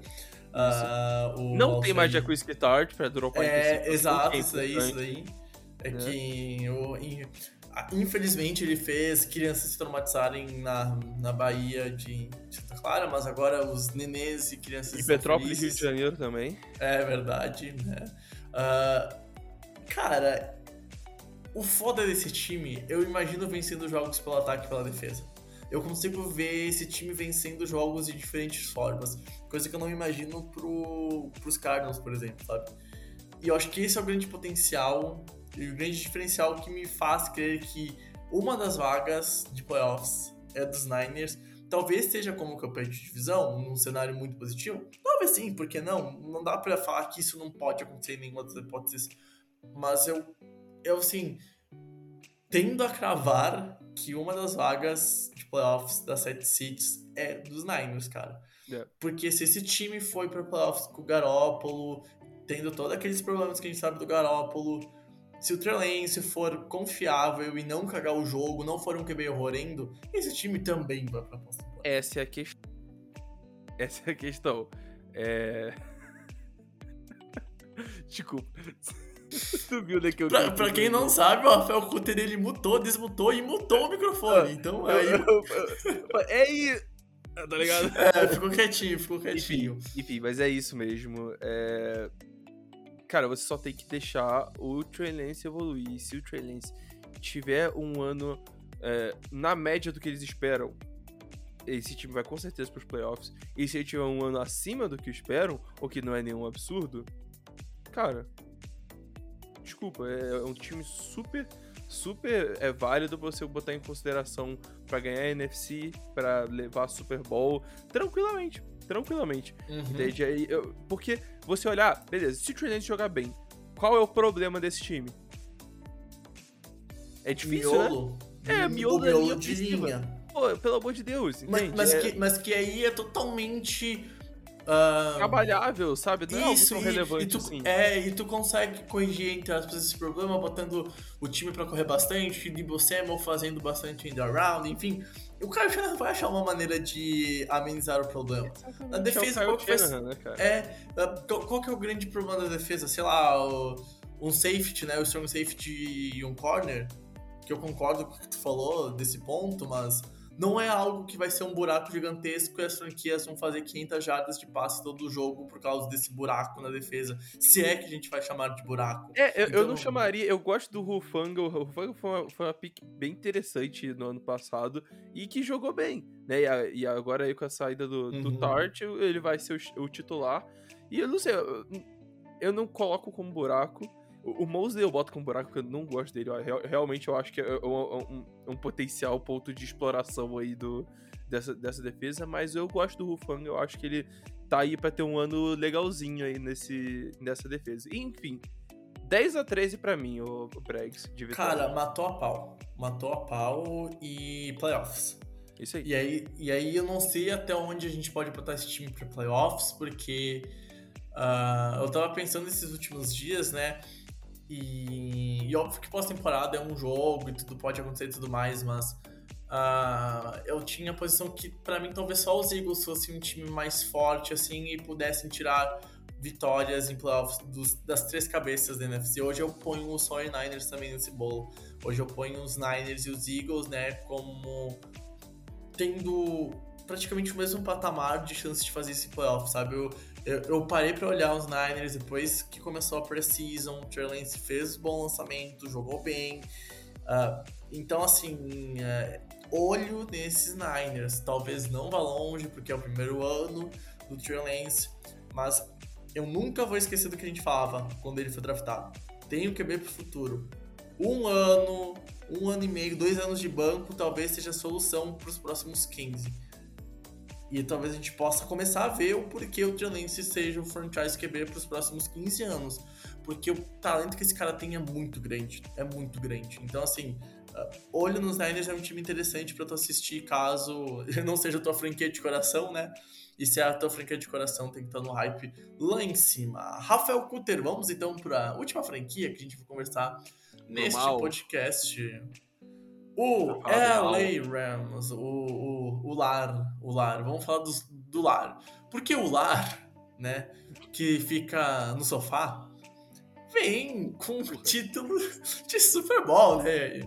Uh, não tem mais Jacques Tart pra 45 É, exato, isso daí, isso daí. É, é. que o, Infelizmente ele fez crianças se traumatizarem na, na Bahia de Santa Clara, mas agora os nenês e crianças. E Petrópolis, Rio de Janeiro também. É verdade, né? Uh, cara, o foda desse time, eu imagino vencendo jogos pelo ataque e pela defesa. Eu consigo ver esse time vencendo jogos de diferentes formas, coisa que eu não imagino pro, pros Cardinals, por exemplo, sabe? E eu acho que esse é o grande potencial e o grande diferencial que me faz crer que uma das vagas de playoffs é dos Niners. Talvez seja como campeão de divisão, num cenário muito positivo. Talvez sim, porque não? Não dá para falar que isso não pode acontecer em nenhuma das hipóteses. Mas eu, eu assim, tendo a cravar que uma das vagas de playoffs das sete seeds é dos Niners, cara. Yeah. Porque se esse time foi para playoffs com o Garópolo, tendo todos aqueles problemas que a gente sabe do Garópolo, se o Trey Lance for confiável e não cagar o jogo, não for um QB horrendo, esse time também vai pra próxima Essa é a questão. Essa é a questão. É... Desculpa. tu viu né, que eu pra, pra quem não sabe, o Rafael Cutter ele mutou, desmutou e mutou o microfone. Então aí. é isso. Tá ligado? É, ficou quietinho, ficou quietinho. Enfim, enfim, mas é isso mesmo. É cara, você só tem que deixar o Trey Lance evoluir. E se o Trey Lance tiver um ano é, na média do que eles esperam, esse time vai com certeza para os playoffs. E se ele tiver um ano acima do que esperam, o que não é nenhum absurdo, cara, desculpa, é, é um time super, super é válido você botar em consideração para ganhar a NFC, para levar Super Bowl tranquilamente, tranquilamente. Uhum. Entende? Aí, eu, porque você olhar, beleza, se o Trey jogar bem, qual é o problema desse time? É difícil, né? miolo. né? É, miolo, miolo de linha. Pô, pelo amor de Deus, mas, mas, é... que, mas que aí é totalmente... Uh... Trabalhável, sabe? Não é Isso, é algo tão relevante e tu, assim. É, e tu consegue corrigir, entre aspas, esse problema botando o time pra correr bastante, Debo Samuel fazendo bastante end around, enfim. O Kyle Shanahan vai achar uma maneira de amenizar o problema. Exatamente. Na defesa, é qual que, né, é, qual que é o grande problema da defesa? Sei lá, o, um safety, né? O strong safety e um corner, que eu concordo com o que tu falou desse ponto, mas não é algo que vai ser um buraco gigantesco e as franquias vão fazer 500 jardas de passe todo o jogo por causa desse buraco na defesa, se é que a gente vai chamar de buraco. É, eu, então, eu não chamaria, eu gosto do Rufanga, o Rufanga foi uma, foi uma pick bem interessante no ano passado e que jogou bem, né, e, e agora aí com a saída do, uhum. do Tart, ele vai ser o, o, titular, e eu não sei, eu, eu não coloco como buraco, o, Mosley eu boto com um buraco porque eu não gosto dele. realmente eu acho que é um, um, um, potencial ponto de exploração aí do, dessa, dessa defesa, mas eu gosto do Rufang, eu acho que ele tá aí pra ter um ano legalzinho aí nesse, nessa defesa. Enfim, 10 a 13 pra mim, o, Bregs, de vitória. Cara, matou a pau. Matou a pau e playoffs. Isso aí. E aí, e aí eu não sei até onde a gente pode botar esse time pra playoffs, porque uh, eu tava pensando nesses últimos dias, né? E, e óbvio que pós-temporada é um jogo e tudo pode acontecer e tudo mais, mas uh, eu tinha a posição que para mim talvez só os Eagles fossem um time mais forte assim e pudessem tirar vitórias em playoffs dos, das três cabeças da NFC. Hoje eu ponho os 49ers também nesse bolo. Hoje eu ponho os Niners e os Eagles, né, como tendo praticamente o mesmo patamar de chance de fazer esse playoff, sabe? Eu, eu, eu parei para olhar os Niners depois que começou a preseason, o Trey Lance fez bom lançamento, jogou bem. Uh, então, assim, uh, olho nesses Niners. Talvez não vá longe, porque é o primeiro ano do Trey Lance, mas eu nunca vou esquecer do que a gente falava quando ele foi draftado. Tem o QB pro futuro. Um ano, um ano e meio, dois anos de banco talvez seja a solução para os próximos 15. E talvez a gente possa começar a ver o porquê o Lance seja o franchise QB para os próximos 15 anos. Porque o talento que esse cara tem é muito grande. É muito grande. Então, assim, uh, olho nos Niners é um time interessante para tu assistir caso não seja a tua franquia de coração, né? E se é a tua franquia de coração tem que estar no hype lá em cima. Rafael Cutter, vamos então para a última franquia que a gente vai conversar neste podcast. O LA Rams, o, o, o lar, o lar, vamos falar do, do lar. Porque o lar, né, que fica no sofá, vem com o título de Super Bowl, né?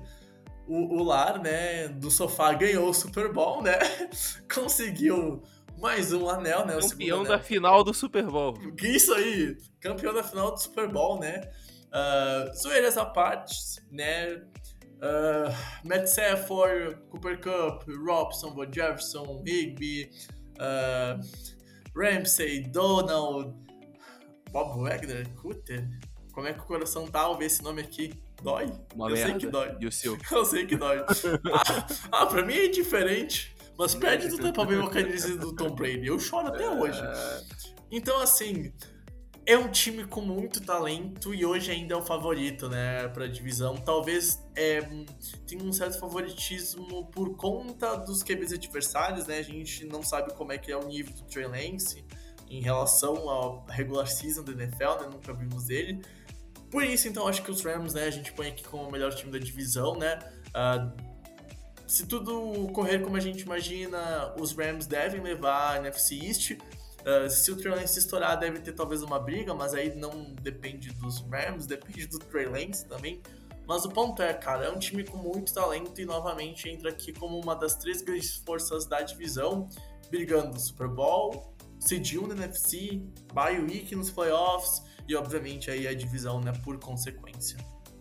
O, o lar, né, do sofá ganhou o Super Bowl, né? Conseguiu mais um anel, né? Campeão da final do Super Bowl. Isso aí, campeão da final do Super Bowl, né? Uh, zoeiras à parte, né? Uh, Matt Stafford, Cooper Cup, Robson, Bo Jefferson, Higby, uh, Ramsey, Donald, Bob Wagner, Cutter. Como é que o coração tá ao ver esse nome aqui? Dói? Uma Eu merda. sei que dói. E o seu? Eu sei que dói. ah, ah, pra mim é diferente. Mas perde do Tampa Bay Buccaneers do Tom Brady. Eu choro até hoje. É. Então, assim, é um time com muito talento e hoje ainda é o favorito, né, para divisão. Talvez é, tenha um certo favoritismo por conta dos QBs adversários, né? A gente não sabe como é que é o nível do Trey Lance em relação ao regular season da NFL, né? Nunca vimos ele. Por isso, então, acho que os Rams, né, a gente põe aqui como o melhor time da divisão, né? Uh, se tudo correr como a gente imagina, os Rams devem levar a NFC East. Uh, se o Trey Lance estourar, deve ter talvez uma briga, mas aí não depende dos Rams, depende do Trey Lance também. Mas o ponto é, cara, é um time com muito talento e novamente entra aqui como uma das três grandes forças da divisão, brigando Super Bowl, 1 na NFC, bye week nos playoffs e obviamente aí a divisão, né, por consequência.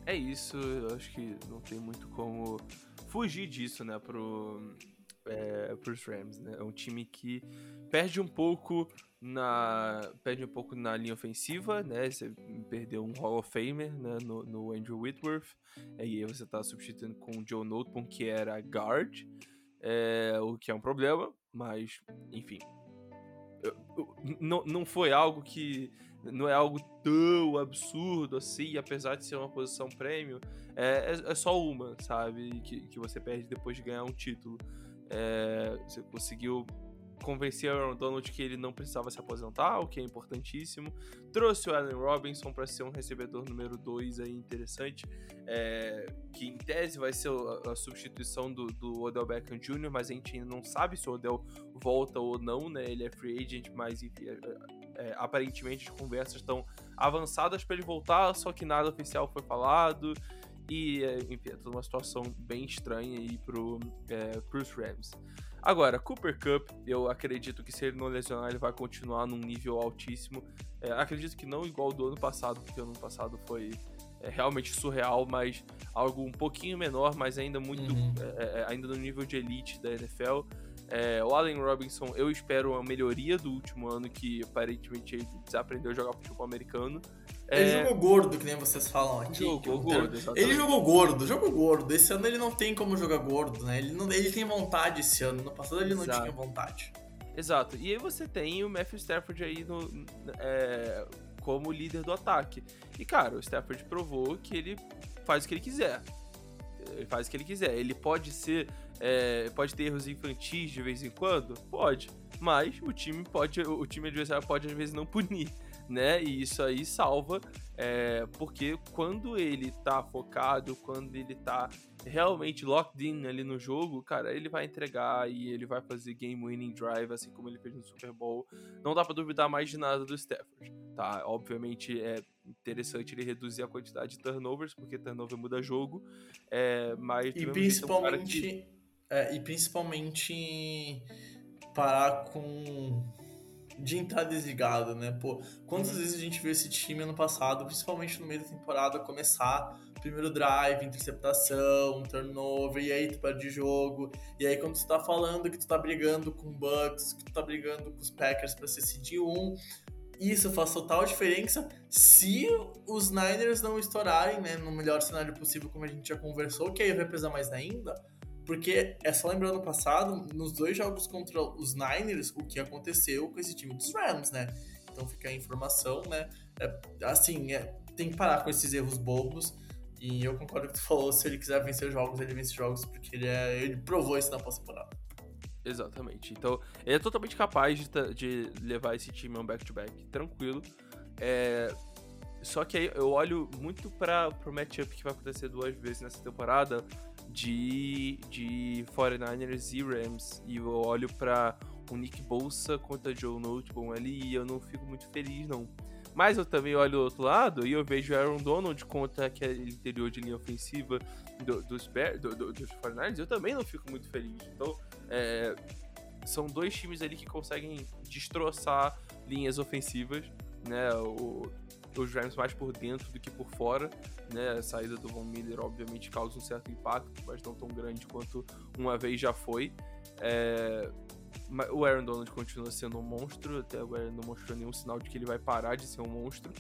É isso, eu acho que não tem muito como fugir disso, né, pro, é, pros Rams, né? É um time que perde um pouco na perde um pouco na linha ofensiva, né? Você perdeu um Hall of Famer né? no, no Andrew Whitworth, e aí você tá substituindo com o Joe Noteboom, que era guard, é, o que é um problema, mas enfim. Não, não foi algo que. Não é algo tão absurdo assim, apesar de ser uma posição prêmio. É, é, é só uma, sabe? Que, que você perde depois de ganhar um título. É, você conseguiu convencer o Aaron Donald que ele não precisava se aposentar, o que é importantíssimo. Trouxe o Allen Robinson para ser um recebedor número 2 aí interessante, é, que em tese vai ser a, substituição do, do, Odell Beckham Jr., mas a gente ainda não sabe se o Odell volta ou não, né? Ele é free agent, mas enfim, é, é, aparentemente as conversas estão avançadas para ele voltar, só que nada oficial foi falado. E, é, enfim, é toda uma situação bem estranha aí pro, é, pros Rams. Agora, Cooper Cup, eu acredito que se ele não lesionar, ele vai continuar num nível altíssimo. É, acredito que não igual do ano passado, porque o ano passado foi é, realmente surreal, mas algo um pouquinho menor, mas ainda muito. Uhum. É, é ainda no nível de elite da NFL. É, o Allen Robinson, eu espero uma melhoria do último ano, que aparentemente ele desaprendeu a jogar futebol americano. Ele é... jogou gordo, que nem vocês falam aqui. Jogou gordo, Ele jogou gordo, jogou gordo. Esse ano ele não tem como jogar gordo, né? Ele, não, ele tem vontade esse ano. No passado ele Exato. não tinha vontade. Exato. E aí você tem o Matthew Stafford aí no, é, como líder do ataque. E, cara, o Stafford provou que ele faz o que ele quiser. Ele faz o que ele quiser. Ele pode ser. É, pode ter erros infantis de vez em quando? Pode. Mas o time pode. O time adversário pode, às vezes, não punir né? E isso aí salva, é, porque quando ele tá focado, quando ele tá realmente locked in ali no jogo, cara, ele vai entregar e ele vai fazer game winning drive, assim como ele fez no Super Bowl. Não dá para duvidar mais de nada do Stafford, tá? Obviamente é interessante ele reduzir a quantidade de turnovers, porque turnover muda jogo, é, mas... E principalmente... que... é, e principalmente parar com de entrar desligado, né? Pô, quantas uhum. vezes a gente viu esse time ano passado, principalmente no meio da temporada, começar primeiro drive, interceptação, turnover, e aí tu perde jogo, e aí quando tu tá falando que tu tá brigando com o Bucks, que tu tá brigando com os Packers pra ser cd 1, isso faz total diferença se os Niners não estourarem, né, no melhor cenário possível, como a gente já conversou, que aí vai pesar mais ainda, porque é só lembrar no passado, nos dois jogos contra os Niners, o que aconteceu com esse time dos Rams, né? Então fica a informação, né? É, assim, é, tem que parar com esses erros bobos. E eu concordo com o que tu falou, se ele quiser vencer jogos, ele vence jogos, porque ele, é, ele provou isso na pós-temporada. Exatamente. Então, ele é totalmente capaz de, de levar esse time a um back-to-back -back, tranquilo. É, só que aí eu olho muito para o matchup que vai acontecer duas vezes nessa temporada, de, de 49ers e Rams. E eu olho para o Nick Bolsa contra Joe Noteboom ali e eu não fico muito feliz, não. Mas eu também olho do outro lado e eu vejo Aaron Donald contra aquele interior de linha ofensiva do, dos, do, do, dos 49ers eu também não fico muito feliz. Então, é, são dois times ali que conseguem destroçar linhas ofensivas, né? O, os Rams mais por dentro do que por fora, né? A saída do Von Miller, obviamente, causa um certo impacto, mas não tão grande quanto uma vez já foi. É... O Aaron Donald continua sendo um monstro, até agora não mostrou nenhum sinal de que ele vai parar de ser um monstro.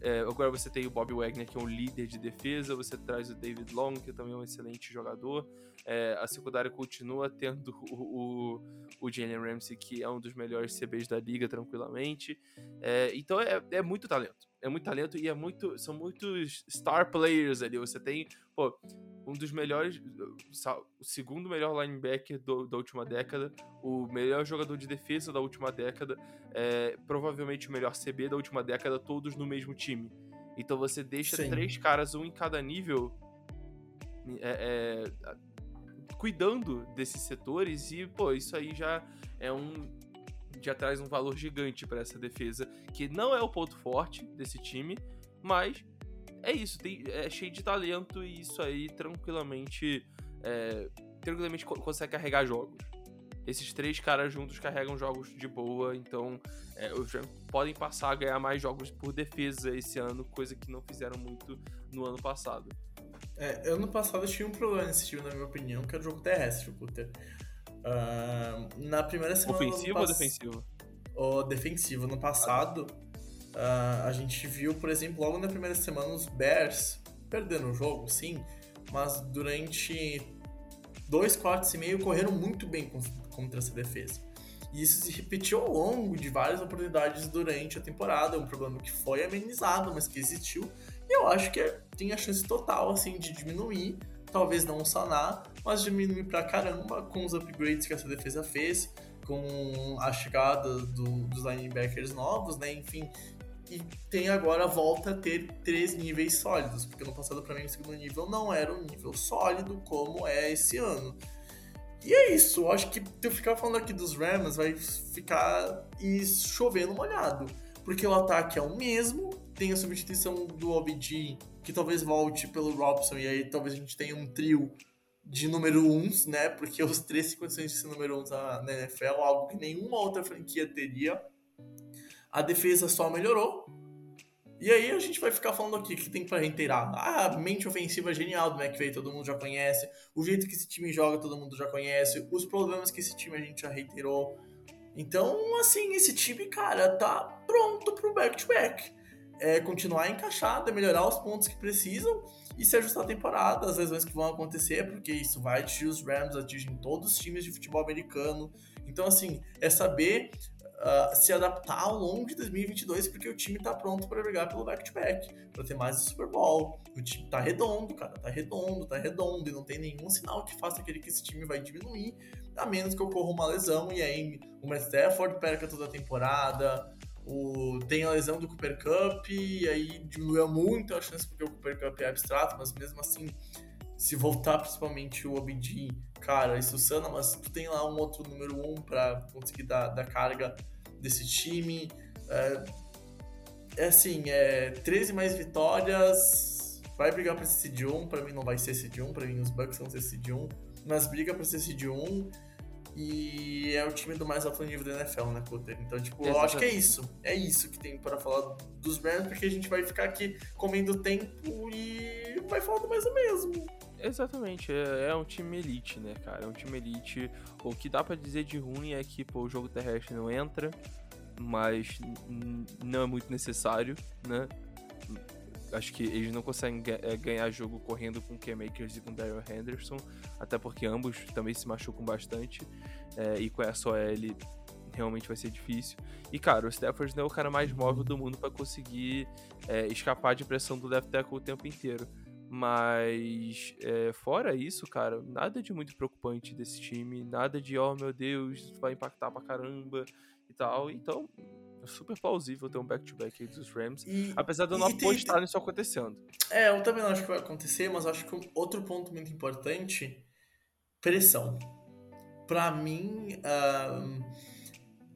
É, agora você tem o Bob Wagner, que é um líder de defesa, você traz o David Long, que também é um excelente jogador. É, a secundária continua tendo o, o, o Jalen Ramsey, que é um dos melhores CBs da liga, tranquilamente. É, então é, é muito talento é muito talento e é muito, são muitos star players ali. Você tem, pô, um dos melhores, o segundo melhor linebacker do, da última década, o melhor jogador de defesa da última década, é, provavelmente o melhor CB da última década, todos no mesmo time. Então você deixa Sim. três caras, um em cada nível, é, é, cuidando desses setores e, pô, isso aí já é um já traz um valor gigante para essa defesa, que não é o ponto forte desse time, mas é isso, tem, é cheio de talento e isso aí tranquilamente, é, tranquilamente consegue carregar jogos. esses três caras juntos carregam jogos de boa, então é, podem passar a ganhar mais jogos por defesa esse ano, coisa que não fizeram muito no ano passado. É, ano passado tinha um problema nesse time, na minha opinião, que era o jogo terrestre, Puter. Uh, na primeira semana. Ofensivo ou defensivo? O defensivo. No passado, uh, a gente viu, por exemplo, logo na primeira semana, os Bears perdendo o jogo, sim, mas durante dois quartos e meio correram muito bem contra essa defesa. E isso se repetiu ao longo de várias oportunidades durante a temporada, um problema que foi amenizado, mas que existiu. Eu acho que tem a chance total assim de diminuir, talvez não sanar, mas diminuir pra caramba com os upgrades que essa defesa fez, com a chegada do, dos linebackers novos, né? Enfim, e tem agora volta a ter três níveis sólidos, porque no passado para mim o segundo nível não era um nível sólido como é esse ano. E é isso, eu acho que eu ficar falando aqui dos Rams vai ficar e chovendo molhado, porque o ataque é o mesmo, tem a substituição do OBG, que talvez volte pelo Robson, e aí talvez a gente tenha um trio de número uns, né? Porque os três têm condições de ser número uns na NFL, algo que nenhuma outra franquia teria a defesa só melhorou. E aí a gente vai ficar falando aqui que tem para reiterar. Ah, a mente ofensiva genial do McVay, todo mundo já conhece. O jeito que esse time joga, todo mundo já conhece. Os problemas que esse time a gente já reiterou. Então, assim, esse time, cara, tá pronto pro back-to-back. É continuar encaixado, é melhorar os pontos que precisam e se ajustar a temporada, as lesões que vão acontecer, porque isso vai atingir os Rams, atingem todos os times de futebol americano. Então, assim, é saber uh, se adaptar ao longo de 2022, porque o time tá pronto para brigar pelo back-to-back, para ter mais Super Bowl. O time tá redondo, cara, tá redondo, tá redondo, e não tem nenhum sinal que faça aquele que esse time vai diminuir, a menos que ocorra uma lesão e aí o Matt Stafford perca toda a temporada. O, tem a lesão do Cooper Cup, e aí diminuiu muito a chance porque o Cooper Cup é abstrato, mas mesmo assim, se voltar principalmente o OBD, cara, isso sana, mas tu tem lá um outro número um para conseguir dar, dar carga desse time. É, é assim, é 13 mais vitórias, vai brigar pra ser seed 1, pra mim não vai ser seed 1, pra mim os Bucks vão ser seed 1, mas briga pra ser seed 1 e é o time do mais alto nível da NFL, né, Cutter? Então, tipo, eu acho que é isso. É isso que tem para falar dos Rams, porque a gente vai ficar aqui comendo tempo e vai falar do mais ou mesmo. Exatamente, é, é, um time elite, né, cara? É um time elite. O que dá para dizer de ruim é que pô, o jogo terrestre não entra, mas não é muito necessário, né? Acho que eles não conseguem é, ganhar jogo correndo com Cam Makers e com Daryl Henderson, até porque ambos também se machucam bastante, é, e com essa OL realmente vai ser difícil. E, cara, o Stafford não é o cara mais móvel do mundo para conseguir é, escapar de pressão do left tackle o tempo inteiro. Mas, é, fora isso, cara, nada de muito preocupante desse time, nada de, oh meu Deus, vai impactar pra caramba e tal. Então, é super plausível ter um back-to-back -back dos Rams, e, apesar de eu não apostar tem... nisso acontecendo. É, eu também não acho que vai acontecer, mas acho que outro ponto muito importante, pressão. Pra mim,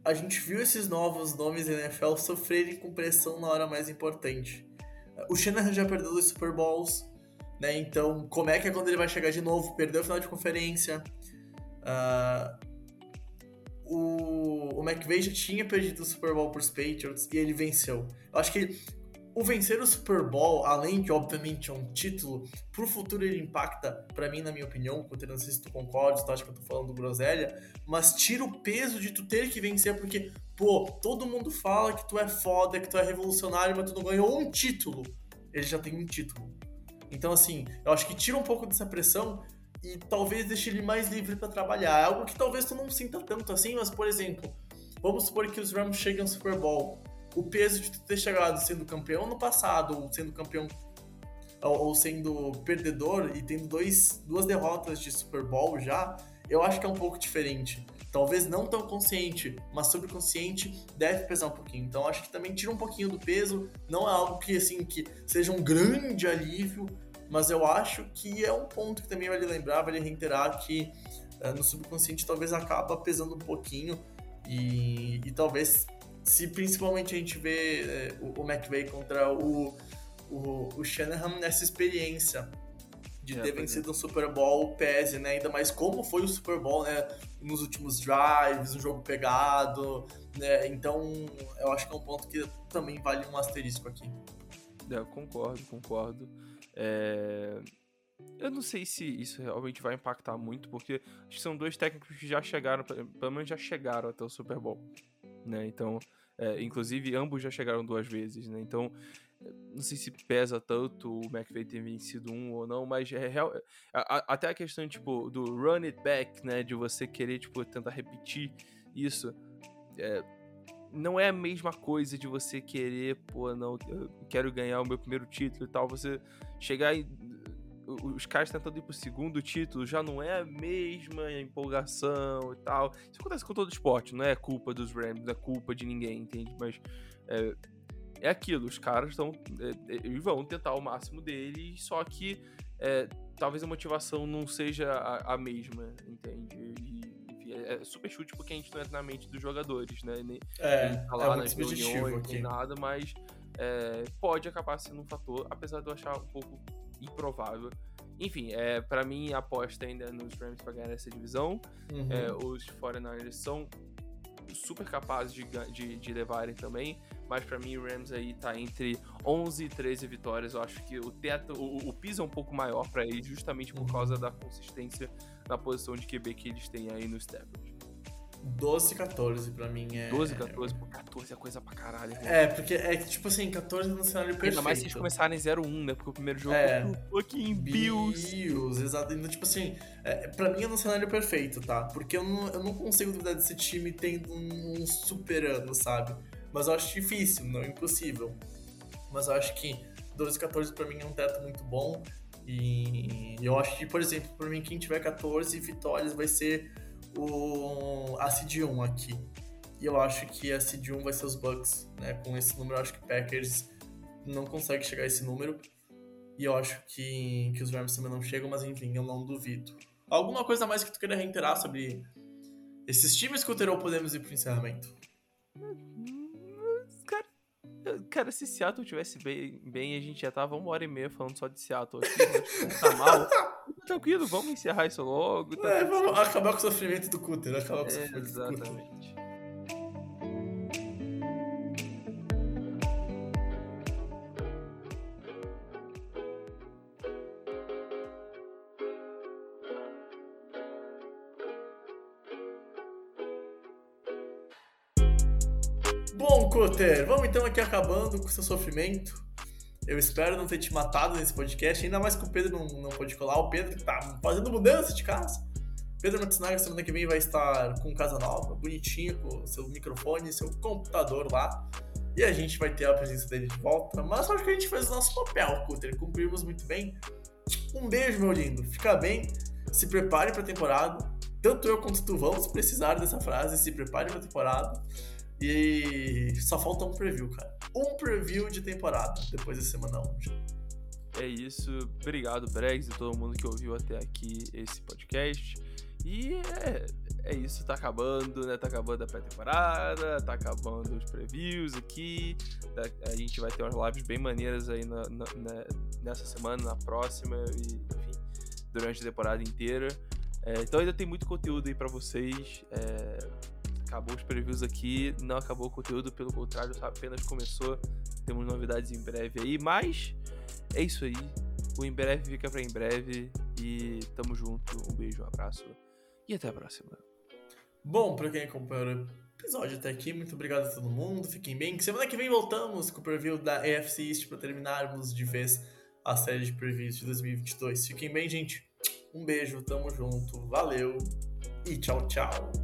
a gente viu esses novos nomes da NFL sofrerem com pressão na hora mais importante. O Shanahan já perdeu dois Super Bowls, né? Então, como é que é quando ele vai chegar de novo? Perdeu o final de conferência. Uh, o, o McVay já tinha perdido o Super Bowl para os Patriots e ele venceu. Eu acho que o vencer o Super Bowl, além de obviamente é um título, pro futuro ele impacta, para mim, na minha opinião, não sei se tu concorda, tu acha que eu tô falando groselha, mas tira o peso de tu ter que vencer, porque, pô, todo mundo fala que tu é foda, que tu é revolucionário, mas tu não ganhou um título. Ele já tem um título. Então, assim, eu acho que tira um pouco dessa pressão e talvez deixe ele mais livre para trabalhar. É algo que talvez tu não sinta tanto assim, mas, por exemplo, vamos supor que os Rams cheguem ao Super Bowl. O peso de ter chegado sendo campeão no passado, ou sendo campeão ou, ou sendo perdedor e tendo dois, duas derrotas de Super Bowl já, eu acho que é um pouco diferente. Talvez não tão consciente, mas subconsciente deve pesar um pouquinho. Então acho que também tira um pouquinho do peso. Não é algo que assim que seja um grande alívio, mas eu acho que é um ponto que também vale lembrar, vale reiterar que uh, no subconsciente talvez acaba pesando um pouquinho e, e talvez se principalmente a gente vê uh, o, o McVay contra o, o, o Shanahan nessa experiência de É, ter pois vencido um Super Bowl pese, né? Ainda mais como foi o Super Bowl, né? Nos últimos drives, um jogo pegado, né? Então, eu acho que é um ponto que também vale um asterisco aqui. É, eu concordo, concordo. É, Eu não sei se isso realmente vai impactar muito, porque acho que são dois técnicos que já chegaram, pelo menos já chegaram até o Super Bowl, né? Então, é, inclusive, ambos já chegaram duas vezes, né? Então, é, não sei se pesa tanto o McVay ter vencido um ou não, mas é real. a- a- até a questão, tipo, do run it back, né? De você querer, tipo, tentar repetir isso. é, não é a mesma coisa de você querer, pô, não, eu quero ganhar o meu primeiro título e tal. Você chegar e. Os caras tentando ir pro segundo título já não é a mesma empolgação e tal. Isso acontece com todo esporte, não é culpa dos Rams, não é culpa de ninguém, entende? Mas é, é aquilo, os caras estão. É, eles vão tentar o máximo deles, só que é, talvez a motivação não seja a, a mesma, entende? E, enfim, é, é super chute porque a gente não entra na mente dos jogadores, né? Nem, É, nem tá é lá muito nas reuniões, nem nada, mas é, pode acabar sendo um fator, apesar de eu achar um pouco improvável. Enfim, é, para mim a aposta ainda é nos Rams para ganhar essa divisão. Uhum. É, os 49ers são super capazes de, de, de levarem também, mas pra mim o Rams aí tá entre 11 e 13 vitórias. Eu acho que o teto, o, o piso é um pouco maior pra eles, justamente por Uhum. causa da consistência na posição de QB que eles têm aí no Stafford. 12 14 pra mim é. 12, 14, pô, 14 é coisa pra caralho. irmão. É, porque é que, tipo assim, 14 no cenário perfeito. Ainda mais se eles começarem 0-1, né? Porque o primeiro jogo É. é. o fucking Bills. Bills, exato. Então, tipo assim, é, pra mim é no cenário perfeito, tá? Porque eu não, eu não consigo duvidar desse time tendo um, um super ano, sabe? Mas eu acho difícil, não é impossível. Mas eu acho que 12 14 pra mim é um teto muito bom. E eu acho que, por exemplo, pra mim, quem tiver 14 vitórias vai ser o, a Seed 1 aqui. E eu acho que a Seed 1 vai ser os Bucks, né? Com esse número, eu acho que Packers não consegue chegar a esse número. E eu acho que, que os Rams também não chegam, mas enfim, eu não duvido. Alguma coisa a mais que tu queria reiterar sobre esses times que o Terou podemos ir pro encerramento? Cara, cara, se Seattle tivesse bem, bem, a gente já tava uma hora e meia falando só de Seattle aqui, tá mal. Tranquilo, vamos encerrar isso logo. Tá É, vamos acabar com o sofrimento do Cutter, acabar com o sofrimento do Cutter. Exatamente. Bom, Cutter, vamos então aqui acabando com o seu sofrimento. Eu espero não ter te matado nesse podcast, ainda mais que o Pedro não, não pôde colar. O Pedro tá fazendo mudança de casa. Pedro Matsunaga semana que vem vai estar com casa nova, bonitinho, com seu microfone, seu computador lá. E a gente vai ter a presença dele de volta. Mas acho que a gente fez o nosso papel, Cutter. Cumprimos muito bem. Um beijo, meu lindo. Fica bem. Se prepare pra temporada. Tanto eu quanto tu vamos precisar dessa frase. Se prepare pra temporada. E só falta um preview, cara. Um preview de temporada depois da semana 1. É isso. Obrigado, Bregs, e todo mundo que ouviu até aqui esse podcast. E é, é isso, tá acabando, né? Tá acabando a pré-temporada, tá acabando os previews aqui. A gente vai ter umas lives bem maneiras aí na- na- nessa semana, na próxima, e enfim, durante a temporada inteira. É, então ainda tem muito conteúdo aí pra vocês. É, acabou os previews aqui, não acabou o conteúdo, pelo contrário, só apenas começou. Temos novidades em breve aí, mas é isso aí. O em breve fica pra em breve. E tamo junto. Um beijo, um abraço. E até a próxima. Bom, pra quem acompanhou o episódio até aqui, muito obrigado a todo mundo. Fiquem bem. Semana que vem voltamos com o preview da AFC East pra terminarmos de vez a série de previews de 2022. Fiquem bem, gente. Um beijo, tamo junto. Valeu e tchau, tchau.